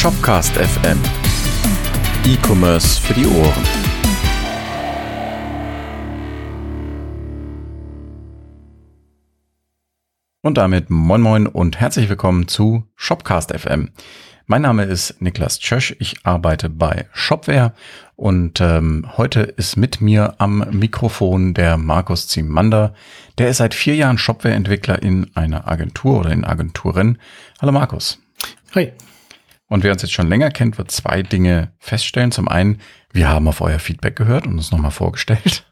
Shopcast FM. E-Commerce für die Ohren. Und damit moin moin und herzlich willkommen zu Shopcast FM. Mein Name ist Niklas Tschösch, ich arbeite bei Shopware und ähm, heute ist mit mir am Mikrofon der Markus Zimander. Der ist seit vier Jahren Shopware-Entwickler in einer Agentur oder in Agenturen. Hallo Markus. Hi. Und wer uns jetzt schon länger kennt, wird zwei Dinge feststellen. Zum einen, wir haben auf euer Feedback gehört und uns nochmal vorgestellt.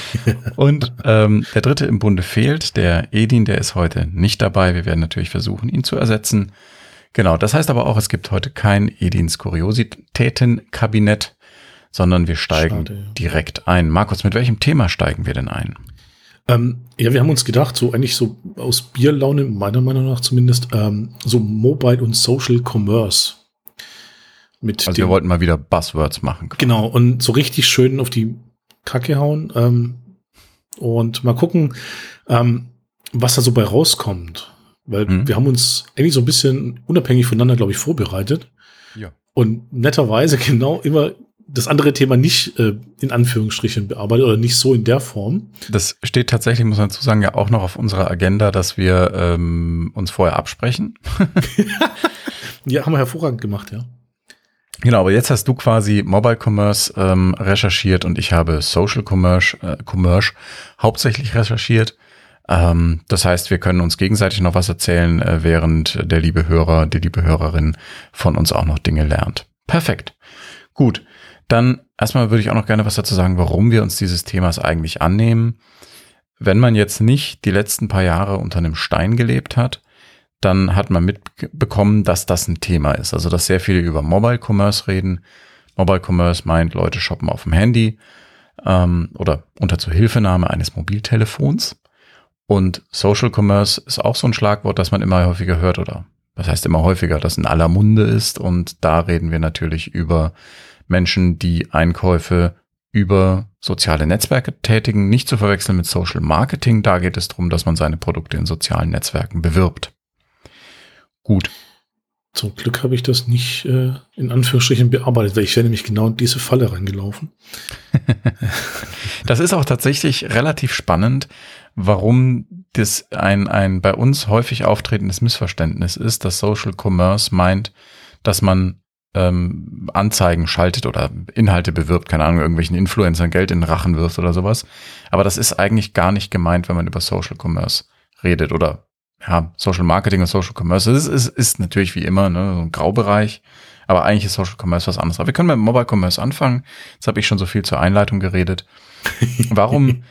und ähm, der dritte im Bunde fehlt, der Edin, der ist heute nicht dabei. Wir werden natürlich versuchen, ihn zu ersetzen. Genau, das heißt aber auch, es gibt heute kein Edins Kuriositätenkabinett, sondern wir steigen Schade, ja. direkt ein. Markus, mit welchem Thema steigen wir denn ein? Ähm, ja, wir haben uns gedacht, so eigentlich so aus Bierlaune, meiner Meinung nach zumindest, ähm, so Mobile und Social Commerce. Mit also wir wollten mal wieder Buzzwords machen. Genau, und so richtig schön auf die Kacke hauen ähm, und mal gucken, ähm, was da so bei rauskommt. Weil mhm. wir haben uns eigentlich so ein bisschen unabhängig voneinander, glaube ich, vorbereitet. Ja. Und netterweise genau immer das andere Thema nicht äh, in Anführungsstrichen bearbeitet oder nicht so in der Form. Das steht tatsächlich, muss man dazu sagen, ja auch noch auf unserer Agenda, dass wir ähm, uns vorher absprechen. ja, haben wir hervorragend gemacht, ja. Genau, aber jetzt hast du quasi Mobile Commerce ähm, recherchiert und ich habe Social Commerce, äh, Commerce hauptsächlich recherchiert. Ähm, das heißt, wir können uns gegenseitig noch was erzählen, äh, während der liebe Hörer, die liebe Hörerin von uns auch noch Dinge lernt. Perfekt. Gut. Dann erstmal würde ich auch noch gerne was dazu sagen, warum wir uns dieses Themas eigentlich annehmen. Wenn man jetzt nicht die letzten paar Jahre unter einem Stein gelebt hat, dann hat man mitbekommen, dass das ein Thema ist. Also, dass sehr viele über Mobile Commerce reden. Mobile Commerce meint, Leute shoppen auf dem Handy ähm, oder unter Zuhilfenahme eines Mobiltelefons. Und Social Commerce ist auch so ein Schlagwort, das man immer häufiger hört oder was heißt immer häufiger, das in aller Munde ist. Und da reden wir natürlich über Menschen, die Einkäufe über soziale Netzwerke tätigen, nicht zu verwechseln mit Social Marketing. Da geht es darum, dass man seine Produkte in sozialen Netzwerken bewirbt. Gut. Zum Glück habe ich das nicht äh, in Anführungsstrichen bearbeitet, weil ich wäre nämlich genau in diese Falle reingelaufen. das ist auch tatsächlich relativ spannend, warum das ein, ein bei uns häufig auftretendes Missverständnis ist, dass Social Commerce meint, dass man ähm, Anzeigen schaltet oder Inhalte bewirbt, keine Ahnung, irgendwelchen Influencern Geld in den Rachen wirft oder sowas. Aber das ist eigentlich gar nicht gemeint, wenn man über Social Commerce redet oder ja, Social Marketing und Social Commerce. Das ist, ist, ist natürlich wie immer ne, so ein Graubereich, aber eigentlich ist Social Commerce was anderes. Aber wir können mit Mobile Commerce anfangen. Jetzt habe ich schon so viel zur Einleitung geredet. Warum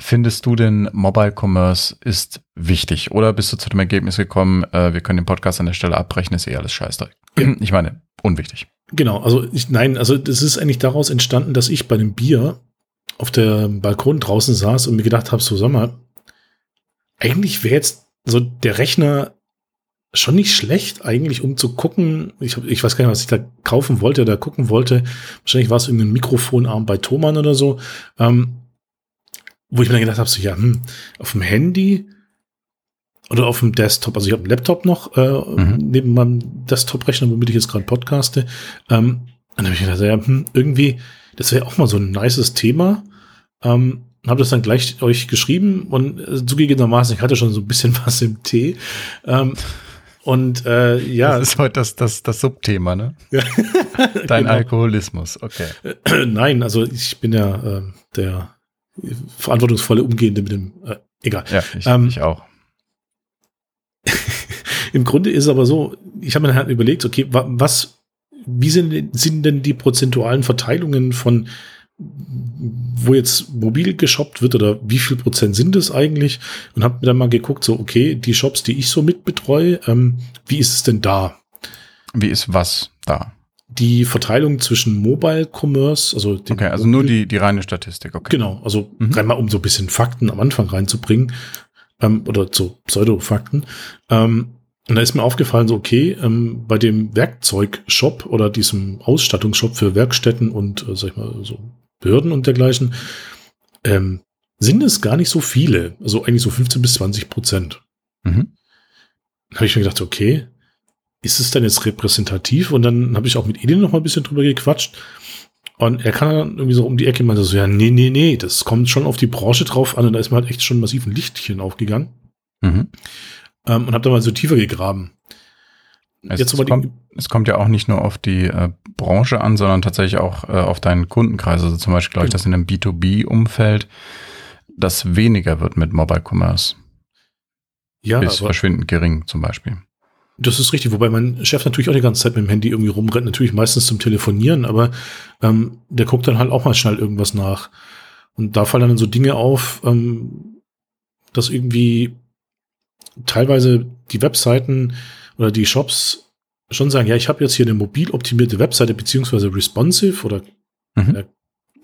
findest du denn Mobile Commerce ist wichtig? Oder bist du zu dem Ergebnis gekommen, äh, wir können den Podcast an der Stelle abbrechen, ist eh alles scheiße. Ich meine, unwichtig. Genau, also ich, nein, also das ist eigentlich daraus entstanden, dass ich bei dem Bier auf der Balkon draußen saß und mir gedacht habe, so sag mal, eigentlich wäre jetzt so der Rechner schon nicht schlecht eigentlich, um zu gucken. Ich, ich weiß gar nicht, was ich da kaufen wollte oder gucken wollte. Wahrscheinlich war es irgendein Mikrofonarm bei Thomann oder so. Ähm, wo ich mir dann gedacht habe, so ja, hm, auf dem Handy oder auf dem Desktop, also ich habe einen Laptop noch äh, mhm. neben meinem Desktop-Rechner, womit ich jetzt gerade podcaste. Ähm, und dann habe ich gedacht, ja, hm, irgendwie, das wäre auch mal so ein nices Thema. Ähm, habe das dann gleich euch geschrieben und äh, zugegebenermaßen, ich hatte schon so ein bisschen was im Tee. Ähm, und äh, ja. Das ist heute das, das, das Subthema, ne? Dein genau. Alkoholismus, okay. Nein, also ich bin ja äh, der verantwortungsvolle Umgehende mit dem, äh, egal. Ja, ich, ähm, ich auch. Im Grunde ist es aber so, ich habe mir halt überlegt, okay, was, wie sind, sind denn die prozentualen Verteilungen von wo jetzt mobil geshoppt wird oder wie viel Prozent sind es eigentlich und habe mir dann mal geguckt, so okay, die Shops, die ich so mitbetreue, ähm, wie ist es denn da? Wie ist was da? Die Verteilung zwischen Mobile Commerce, also okay, also nur die die reine Statistik, okay. Genau, also mhm. rein mal um so ein bisschen Fakten am Anfang reinzubringen ähm, oder so Pseudo-Fakten. Ähm, und da ist mir aufgefallen, so okay, ähm, bei dem Werkzeugshop oder diesem Ausstattungsshop für Werkstätten und, äh, sag ich mal, so Behörden und dergleichen, ähm, sind es gar nicht so viele. Also eigentlich so 15 bis 20 Prozent. Mhm. Habe ich mir gedacht, okay, ist es denn jetzt repräsentativ? Und dann habe ich auch mit Edin noch mal ein bisschen drüber gequatscht. Und er kann dann irgendwie so um die Ecke mal so, ja, nee, nee, nee, das kommt schon auf die Branche drauf an. Und da ist mir halt echt schon massiv ein Lichtchen aufgegangen. Mhm. Ähm, und habe da mal so tiefer gegraben. Es, Jetzt es, kommt, es kommt ja auch nicht nur auf die äh, Branche an, sondern tatsächlich auch äh, auf deinen Kundenkreis. Also zum Beispiel glaube ich, dass in einem B2B-Umfeld das weniger wird mit Mobile Commerce. Ja, Bis verschwindend gering zum Beispiel. Das ist richtig, wobei mein Chef natürlich auch die ganze Zeit mit dem Handy irgendwie rumrennt, natürlich meistens zum Telefonieren, aber ähm, der guckt dann halt auch mal schnell irgendwas nach. Und da fallen dann so Dinge auf, ähm, dass irgendwie teilweise die Webseiten oder die Shops schon sagen, ja, ich habe jetzt hier eine mobil optimierte Webseite beziehungsweise responsive oder mhm. äh,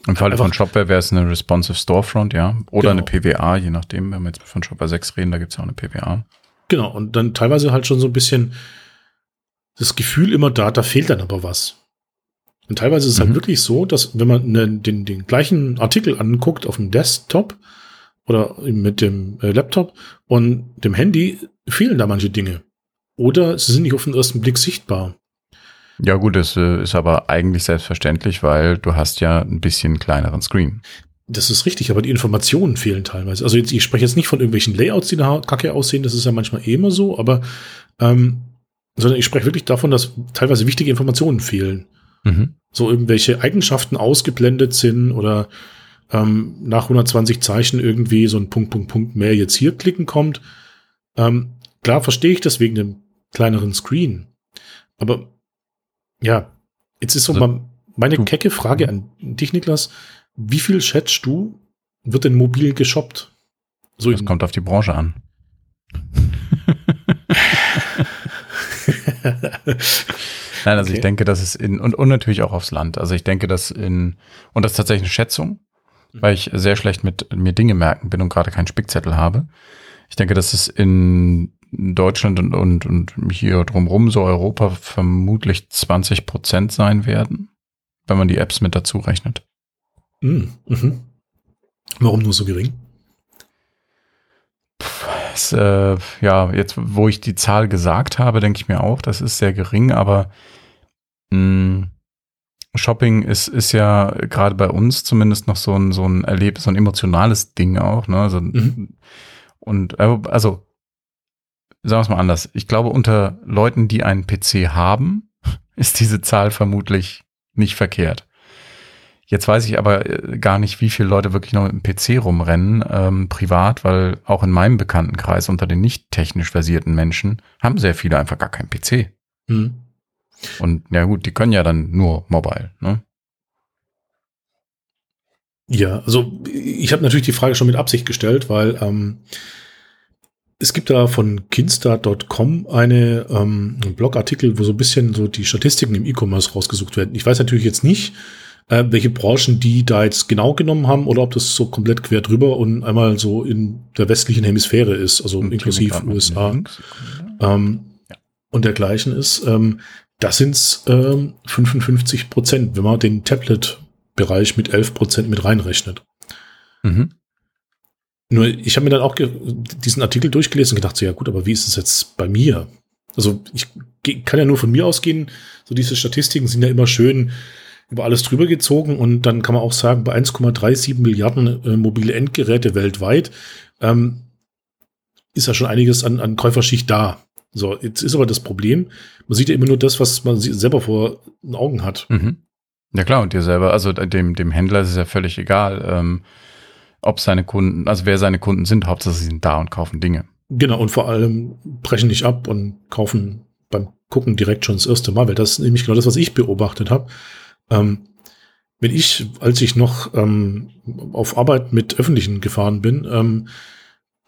im Falle von Shopware wäre es eine responsive Storefront, ja, oder genau. eine PWA, je nachdem, wenn wir jetzt von Shopware 6 reden, da gibt es ja auch eine PWA. Genau, und dann teilweise halt schon so ein bisschen das Gefühl immer da, da fehlt dann aber was. Und teilweise ist es halt mhm. halt wirklich so, dass wenn man ne, den, den gleichen Artikel anguckt auf dem Desktop oder mit dem äh, Laptop und dem Handy, fehlen da manche Dinge. Oder sie sind nicht auf den ersten Blick sichtbar. Ja gut, das äh, ist aber eigentlich selbstverständlich, weil du hast ja ein bisschen kleineren Screen. Das ist richtig, aber die Informationen fehlen teilweise. Also jetzt, ich spreche jetzt nicht von irgendwelchen Layouts, die da kacke aussehen, das ist ja manchmal eh immer so, aber ähm, sondern ich spreche wirklich davon, dass teilweise wichtige Informationen fehlen. Mhm. So irgendwelche Eigenschaften ausgeblendet sind oder ähm, nach 120 Zeichen irgendwie so ein Punkt, Punkt, Punkt mehr jetzt hier klicken kommt. Ähm, klar verstehe ich das wegen dem kleineren Screen. Aber ja, jetzt ist so also, mal meine du, kecke Frage an dich, Niklas. Wie viel schätzt du, wird denn mobil geshoppt? So das kommt auf die Branche an. Nein, also okay. ich denke, dass es in, und, und natürlich auch aufs Land. Also ich denke, dass in, und das ist tatsächlich eine Schätzung, mhm. weil ich sehr schlecht mit mir Dinge merken bin und gerade keinen Spickzettel habe. Ich denke, dass es in Deutschland und, und, und hier drumrum, so Europa, vermutlich 20 Prozent sein werden, wenn man die Apps mit dazu rechnet. Mhm. Mhm. Warum nur so gering? Es, äh, ja, jetzt, wo ich die Zahl gesagt habe, denke ich mir auch, das ist sehr gering, aber mh, hm, Shopping ist, ist ja gerade bei uns zumindest noch so ein, so ein Erlebnis, so ein emotionales Ding auch, ne? Also, mhm. Und äh, also, sagen wir es mal anders. Ich glaube, unter Leuten, die einen PC haben, ist diese Zahl vermutlich nicht verkehrt. Jetzt weiß ich aber äh, gar nicht, wie viele Leute wirklich noch mit dem PC rumrennen, ähm, privat, weil auch in meinem Bekanntenkreis unter den nicht technisch versierten Menschen haben sehr viele einfach gar keinen PC. Mhm. Und ja gut, die können ja dann nur mobile, ne? Ja, also ich habe natürlich die Frage schon mit Absicht gestellt, weil ähm, es gibt da von kinstart.com eine ähm, einen Blogartikel, wo so ein bisschen so die Statistiken im E-Commerce rausgesucht werden. Ich weiß natürlich jetzt nicht, äh, welche Branchen die da jetzt genau genommen haben oder ob das so komplett quer drüber und einmal so in der westlichen Hemisphäre ist, also und inklusive USA ähm, ja. und dergleichen ist. Ähm, das sind ähm, 55 Prozent, wenn man den Tablet-Bereich mit 11 Prozent mit reinrechnet. Mhm. Nur, ich habe mir dann auch diesen Artikel durchgelesen und gedacht, so, ja gut, aber wie ist es jetzt bei mir? Also ich kann ja nur von mir ausgehen, so diese Statistiken sind ja immer schön über alles drüber gezogen und dann kann man auch sagen, bei 1,37 Milliarden äh, mobile Endgeräte weltweit ähm, ist ja schon einiges an, an Käuferschicht da. So, jetzt ist aber das Problem, man sieht ja immer nur das, was man selber vor den Augen hat. Mhm. Ja klar, und dir selber, also dem, dem Händler ist es ja völlig egal, ähm, ob seine Kunden, also wer seine Kunden sind, Hauptsache sie sind da und kaufen Dinge. Genau, und vor allem brechen nicht ab und kaufen beim Gucken direkt schon das erste Mal, weil das ist nämlich genau das, was ich beobachtet habe. Ähm, wenn ich, als ich noch ähm, auf Arbeit mit Öffentlichen gefahren bin, ähm,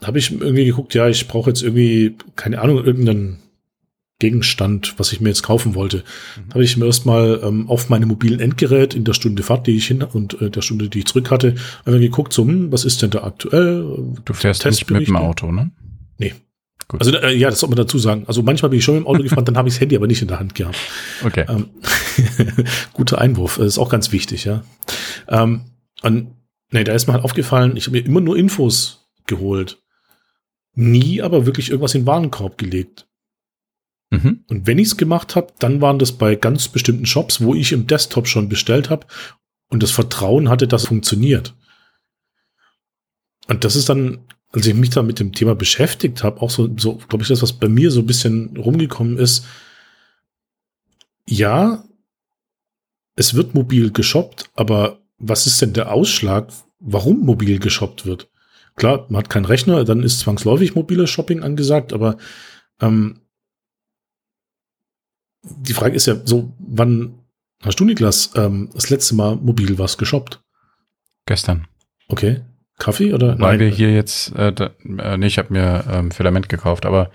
habe ich irgendwie geguckt, ja, ich brauche jetzt irgendwie, keine Ahnung, irgendeinen Gegenstand, was ich mir jetzt kaufen wollte. Mhm. Habe ich mir erstmal ähm, auf meinem mobilen Endgerät in der Stunde Fahrt, die ich hin und äh, der Stunde, die ich zurück hatte, einfach geguckt, so, hm, was ist denn da aktuell? Du fährst nicht mit dem Auto, ne? Nee. Gut. Also äh, ja, das soll man dazu sagen. Also manchmal bin ich schon mit dem Auto gefahren, dann habe ich das Handy aber nicht in der Hand gehabt. Okay. Ähm, guter Einwurf, das ist auch ganz wichtig, ja. Ähm, und nee, da ist mir halt aufgefallen, ich habe mir immer nur Infos geholt. Nie aber wirklich irgendwas in den Warenkorb gelegt. Mhm. Und wenn ich es gemacht habe, dann waren das bei ganz bestimmten Shops, wo ich im Desktop schon bestellt habe und das Vertrauen hatte, dass es funktioniert. Und das ist dann, als ich mich da mit dem Thema beschäftigt habe, auch so, so glaube ich, das, was bei mir so ein bisschen rumgekommen ist. Ja, es wird mobil geshoppt, aber was ist denn der Ausschlag, warum mobil geshoppt wird? Klar, man hat keinen Rechner, dann ist zwangsläufig mobiles Shopping angesagt, aber ähm, die Frage ist ja so, wann hast du, Niklas, ähm, das letzte Mal mobil was geshoppt? Gestern. Okay. Kaffee oder? Weil Nein. wir hier jetzt, äh, da, äh, nee, ich habe mir ähm, Filament gekauft, aber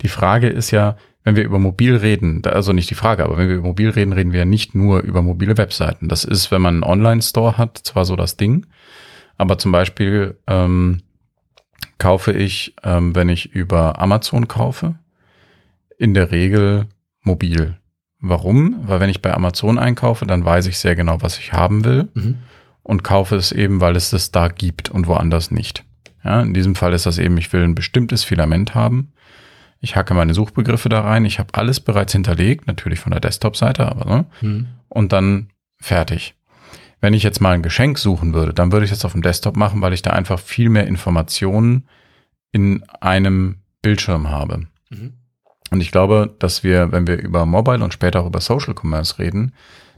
die Frage ist ja, wenn wir über mobil reden, also nicht die Frage, aber wenn wir über mobil reden, reden wir ja nicht nur über mobile Webseiten. Das ist, wenn man einen Online-Store hat, zwar so das Ding, aber zum Beispiel ähm, kaufe ich, ähm, wenn ich über Amazon kaufe, in der Regel mobil. Warum? Weil wenn ich bei Amazon einkaufe, dann weiß ich sehr genau, was ich haben will mhm. und kaufe es eben, weil es das da gibt und woanders nicht. Ja, in diesem Fall ist das eben, ich will ein bestimmtes Filament haben. Ich hacke meine Suchbegriffe da rein. Ich habe alles bereits hinterlegt, natürlich von der Desktop-Seite, aber ne? Mhm. Und dann fertig. Wenn ich jetzt mal ein Geschenk suchen würde, dann würde ich das auf dem Desktop machen, weil ich da einfach viel mehr Informationen in einem Bildschirm habe. Mhm. Und ich glaube, dass wir, wenn wir über Mobile und später auch über Social Commerce reden,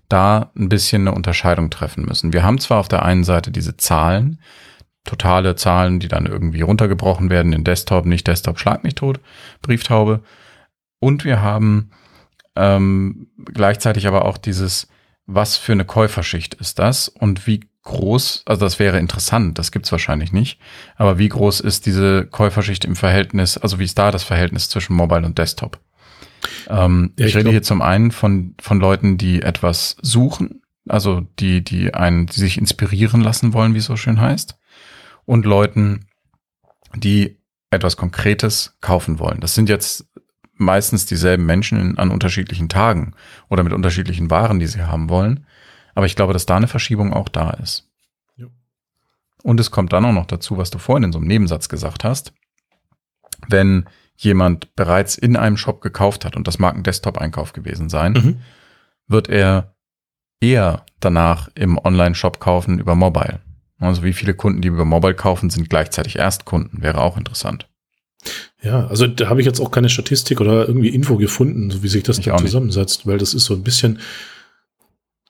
da ein bisschen eine Unterscheidung treffen müssen. Wir haben zwar auf der einen Seite diese Zahlen, totale Zahlen, die dann irgendwie runtergebrochen werden in Desktop, nicht Desktop, schlag mich tot, Brieftaube. Und wir haben ähm, gleichzeitig aber auch dieses, was für eine Käuferschicht ist das und wie groß, also das wäre interessant, das gibt's wahrscheinlich nicht, aber wie groß ist diese Käuferschicht im Verhältnis, also wie ist da das Verhältnis zwischen Mobile und Desktop? Ähm, ja, ich, ich rede hier zum einen von, von Leuten, die etwas suchen, also die, die einen, die sich inspirieren lassen wollen, wie es so schön heißt, und Leuten, die etwas Konkretes kaufen wollen. Das sind jetzt meistens dieselben Menschen an unterschiedlichen Tagen oder mit unterschiedlichen Waren, die sie haben wollen. Aber ich glaube, dass da eine Verschiebung auch da ist. Ja. Und es kommt dann auch noch dazu, was du vorhin in so einem Nebensatz gesagt hast. Wenn jemand bereits in einem Shop gekauft hat, und das mag ein Desktop-Einkauf gewesen sein, mhm. wird er eher danach im Online-Shop kaufen über Mobile. Also wie viele Kunden, die über Mobile kaufen, sind gleichzeitig Erstkunden, wäre auch interessant. Ja, also da habe ich jetzt auch keine Statistik oder irgendwie Info gefunden, so wie sich das da zusammensetzt, weil das ist so ein bisschen,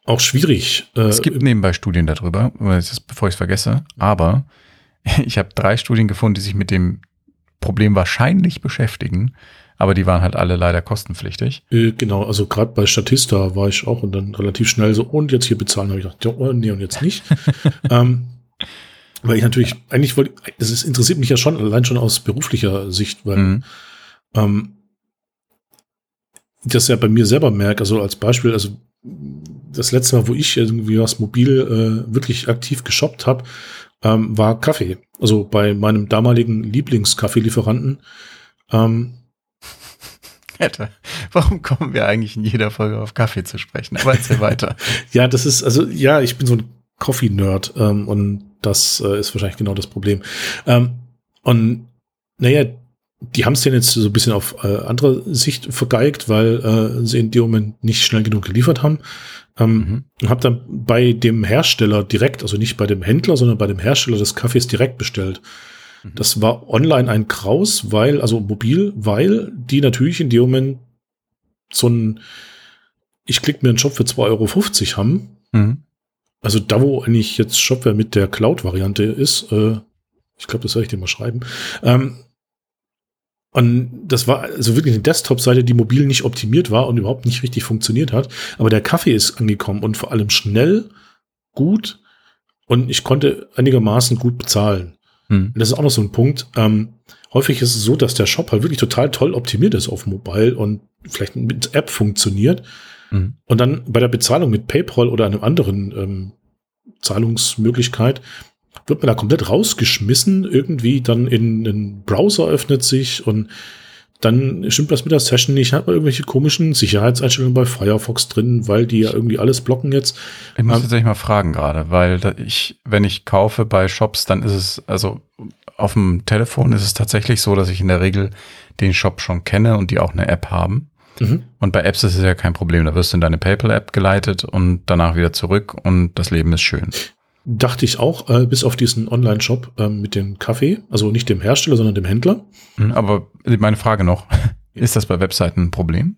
auch schwierig. Äh, es gibt nebenbei Studien darüber, bevor ich es vergesse, aber ich habe drei Studien gefunden, die sich mit dem Problem wahrscheinlich beschäftigen, aber die waren halt alle leider kostenpflichtig. Äh, genau, also gerade bei Statista war ich auch und dann relativ schnell so, und jetzt hier bezahlen, habe ich gedacht, ja, nee, und jetzt nicht. ähm, weil ich natürlich, eigentlich wollte, das ist, interessiert mich ja schon, allein schon aus beruflicher Sicht, weil mhm. ähm, das ja bei mir selber merke, also als Beispiel, also das letzte Mal, wo ich irgendwie was mobil äh, wirklich aktiv geshoppt habe, ähm, war Kaffee. Also bei meinem damaligen Lieblingskaffeelieferanten. Ähm. Warum kommen wir eigentlich in jeder Folge auf Kaffee zu sprechen? Aber erzähl weiter. ja, das ist, also ja, ich bin so ein Coffee-Nerd ähm, und das äh, ist wahrscheinlich genau das Problem. Ähm, und naja, die haben es denn jetzt so ein bisschen auf äh, andere Sicht vergeigt, weil äh, sie in dem Moment nicht schnell genug geliefert haben. Ähm, mhm. Und habe dann bei dem Hersteller direkt, also nicht bei dem Händler, sondern bei dem Hersteller des Kaffees direkt bestellt. Mhm. Das war online ein Kraus, weil, also mobil, weil die natürlich in dem Moment so ein, ich klicke mir einen Shop für 2,50 Euro haben. Mhm. Also da, wo eigentlich jetzt Shopware mit der Cloud-Variante ist, äh, ich glaube, das soll ich dir mal schreiben, ähm, und das war also wirklich eine Desktop-Seite, die mobil nicht optimiert war und überhaupt nicht richtig funktioniert hat. Aber der Kaffee ist angekommen und vor allem schnell, gut und ich konnte einigermaßen gut bezahlen. Hm. das ist auch noch so ein Punkt. Ähm, häufig ist es so, dass der Shop halt wirklich total toll optimiert ist auf Mobile und vielleicht mit App funktioniert. Hm. Und dann bei der Bezahlung mit PayPal oder einem anderen ähm, Zahlungsmöglichkeit wird man da komplett rausgeschmissen, irgendwie dann in ein Browser öffnet sich und dann stimmt das mit der Session nicht, hat man irgendwelche komischen Sicherheitseinstellungen bei Firefox drin, weil die ja irgendwie alles blocken jetzt. Ich muss ähm, tatsächlich mal fragen gerade, weil ich, wenn ich kaufe bei Shops, dann ist es, also auf dem Telefon ist es tatsächlich so, dass ich in der Regel den Shop schon kenne und die auch eine App haben. Mhm. Und bei Apps ist es ja kein Problem. Da wirst du in deine PayPal-App geleitet und danach wieder zurück und das Leben ist schön. Dachte ich auch, äh, bis auf diesen Online-Shop äh, mit dem Kaffee, also nicht dem Hersteller, sondern dem Händler. Mhm, aber meine Frage noch, ist das bei Webseiten ein Problem?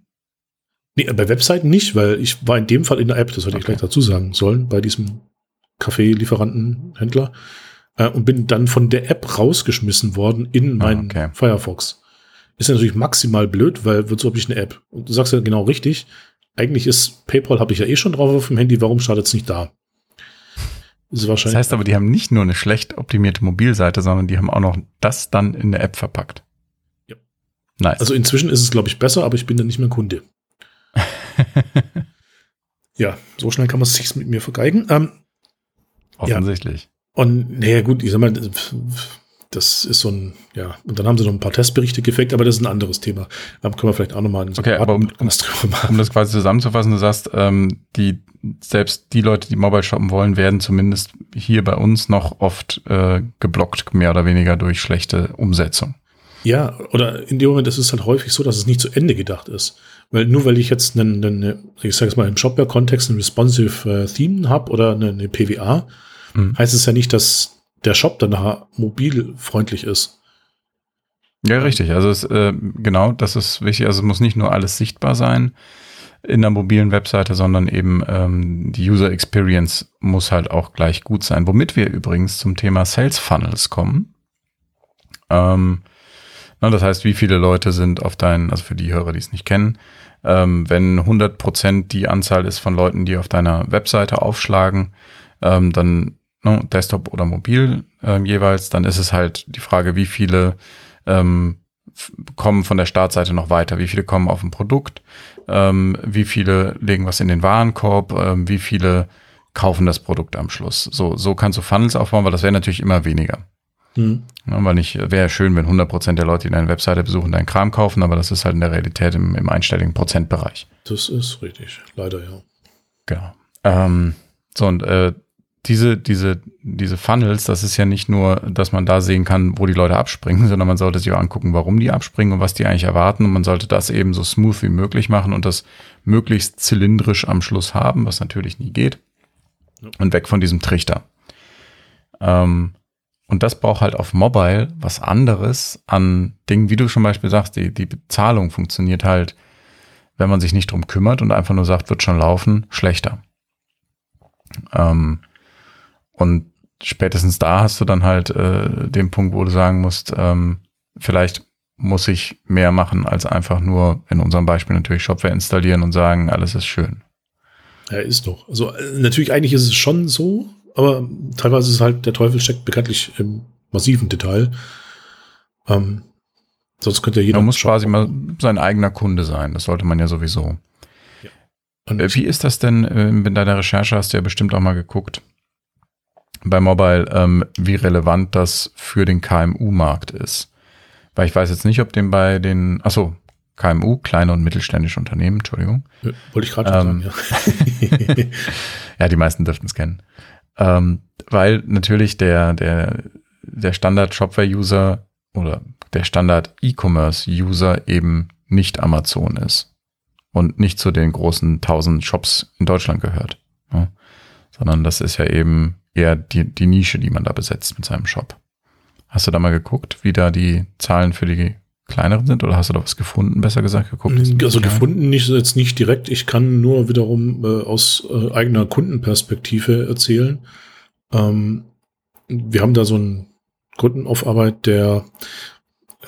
Nee, bei Webseiten nicht, weil ich war in dem Fall in der App, das hätte okay. ich gleich dazu sagen sollen, bei diesem Kaffeelieferanten-Händler äh, und bin dann von der App rausgeschmissen worden in ah, meinen okay. Firefox. Ist natürlich maximal blöd, weil wozu habe ich eine App? Und du sagst ja genau richtig. Eigentlich ist PayPal habe ich ja eh schon drauf auf dem Handy. Warum startet es nicht da? Ist wahrscheinlich das heißt aber, die haben nicht nur eine schlecht optimierte Mobilseite, sondern die haben auch noch das dann in der App verpackt. Ja. Nice. Also inzwischen ist es, glaube ich, besser, aber ich bin dann nicht mehr Kunde. ja, so schnell kann man es sich mit mir vergeigen. Ähm, Offensichtlich. Ja. Und naja, gut, ich sag mal, das ist so ein, ja, und dann haben sie noch ein paar Testberichte gefaked, aber das ist ein anderes Thema. Da können wir vielleicht auch nochmal Okay, aber um, um, um, das quasi zusammenzufassen, du sagst, ähm, die, selbst die Leute, die Mobile shoppen wollen, werden zumindest hier bei uns noch oft äh, geblockt, mehr oder weniger durch schlechte Umsetzung. Ja, oder in dem Moment ist es halt häufig so, dass es nicht zu Ende gedacht ist. Weil nur weil ich jetzt einen, einen ich sage es mal im Shopware-Kontext einen responsive äh, Theme habe oder eine, eine PWA, mhm. heißt es ja nicht, dass der Shop danach mobilfreundlich ist. Ja, richtig. Also es, äh, genau, das ist wichtig. Also es muss nicht nur alles sichtbar sein in der mobilen Webseite, sondern eben ähm, die User Experience muss halt auch gleich gut sein. Womit wir übrigens zum Thema Sales Funnels kommen. Ähm, na, das heißt, wie viele Leute sind auf deinen, also für die Hörer, die es nicht kennen, ähm, wenn 100 Prozent die Anzahl ist von Leuten, die auf deiner Webseite aufschlagen, ähm, dann ne, Desktop oder mobil ähm, jeweils, dann ist es halt die Frage, wie viele ähm, kommen von der Startseite noch weiter, wie viele kommen auf ein Produkt, ähm, wie viele legen was in den Warenkorb, ähm, wie viele kaufen das Produkt am Schluss. So, so kannst du Funnels aufbauen, weil das wäre natürlich immer weniger. Mhm. Ja, weil nicht, wäre schön, wenn 100% der Leute, die deine Webseite besuchen, deinen Kram kaufen, aber das ist halt in der Realität im, im einstelligen Prozentbereich. Das ist richtig, leider ja. Genau. Ähm, so, und äh, diese, diese, diese Funnels, das ist ja nicht nur, dass man da sehen kann, wo die Leute abspringen, sondern man sollte sich auch angucken, warum die abspringen und was die eigentlich erwarten. Und man sollte das eben so smooth wie möglich machen und das möglichst zylindrisch am Schluss haben, was natürlich nie geht. Und weg von diesem Trichter. Ähm, und das braucht halt auf Mobile was anderes an Dingen, wie du zum Beispiel sagst, die, die Bezahlung funktioniert halt, wenn man sich nicht drum kümmert und einfach nur sagt, wird schon laufen, schlechter. Ähm, und spätestens da hast du dann halt äh, den Punkt, wo du sagen musst, ähm, vielleicht muss ich mehr machen, als einfach nur in unserem Beispiel natürlich Shopware installieren und sagen, alles ist schön. Ja, ist doch. Also äh, natürlich eigentlich ist es schon so, aber teilweise ist halt, der Teufel steckt bekanntlich im massiven Detail. Ähm, sonst könnte ja jeder. Man muss quasi mal sein eigener Kunde sein. Das sollte man ja sowieso. Ja. Äh, wie ist das denn, äh, in deiner Recherche hast du ja bestimmt auch mal geguckt, bei Mobile, ähm, wie relevant das für den KMU-Markt ist. Weil ich weiß jetzt nicht, ob den bei den, achso, KMU, kleine und mittelständische Unternehmen, Entschuldigung. wollte ich gerade ähm, sagen, ja. ja, die meisten dürften es kennen. Ähm, weil natürlich der, der, der Standard-Shopware-User oder der Standard-E-Commerce-User eben nicht Amazon ist und nicht zu den großen tausend Shops in Deutschland gehört. Ja? Sondern das ist ja eben eher die, die Nische, die man da besetzt mit seinem Shop. Hast du da mal geguckt, wie da die Zahlen für die kleineren sind oder hast du da was gefunden, besser gesagt, geguckt? Also gefunden nicht jetzt nicht direkt. Ich kann nur wiederum äh, aus äh, eigener Kundenperspektive erzählen. Ähm, wir haben da so einen Kundenauffarbeit, der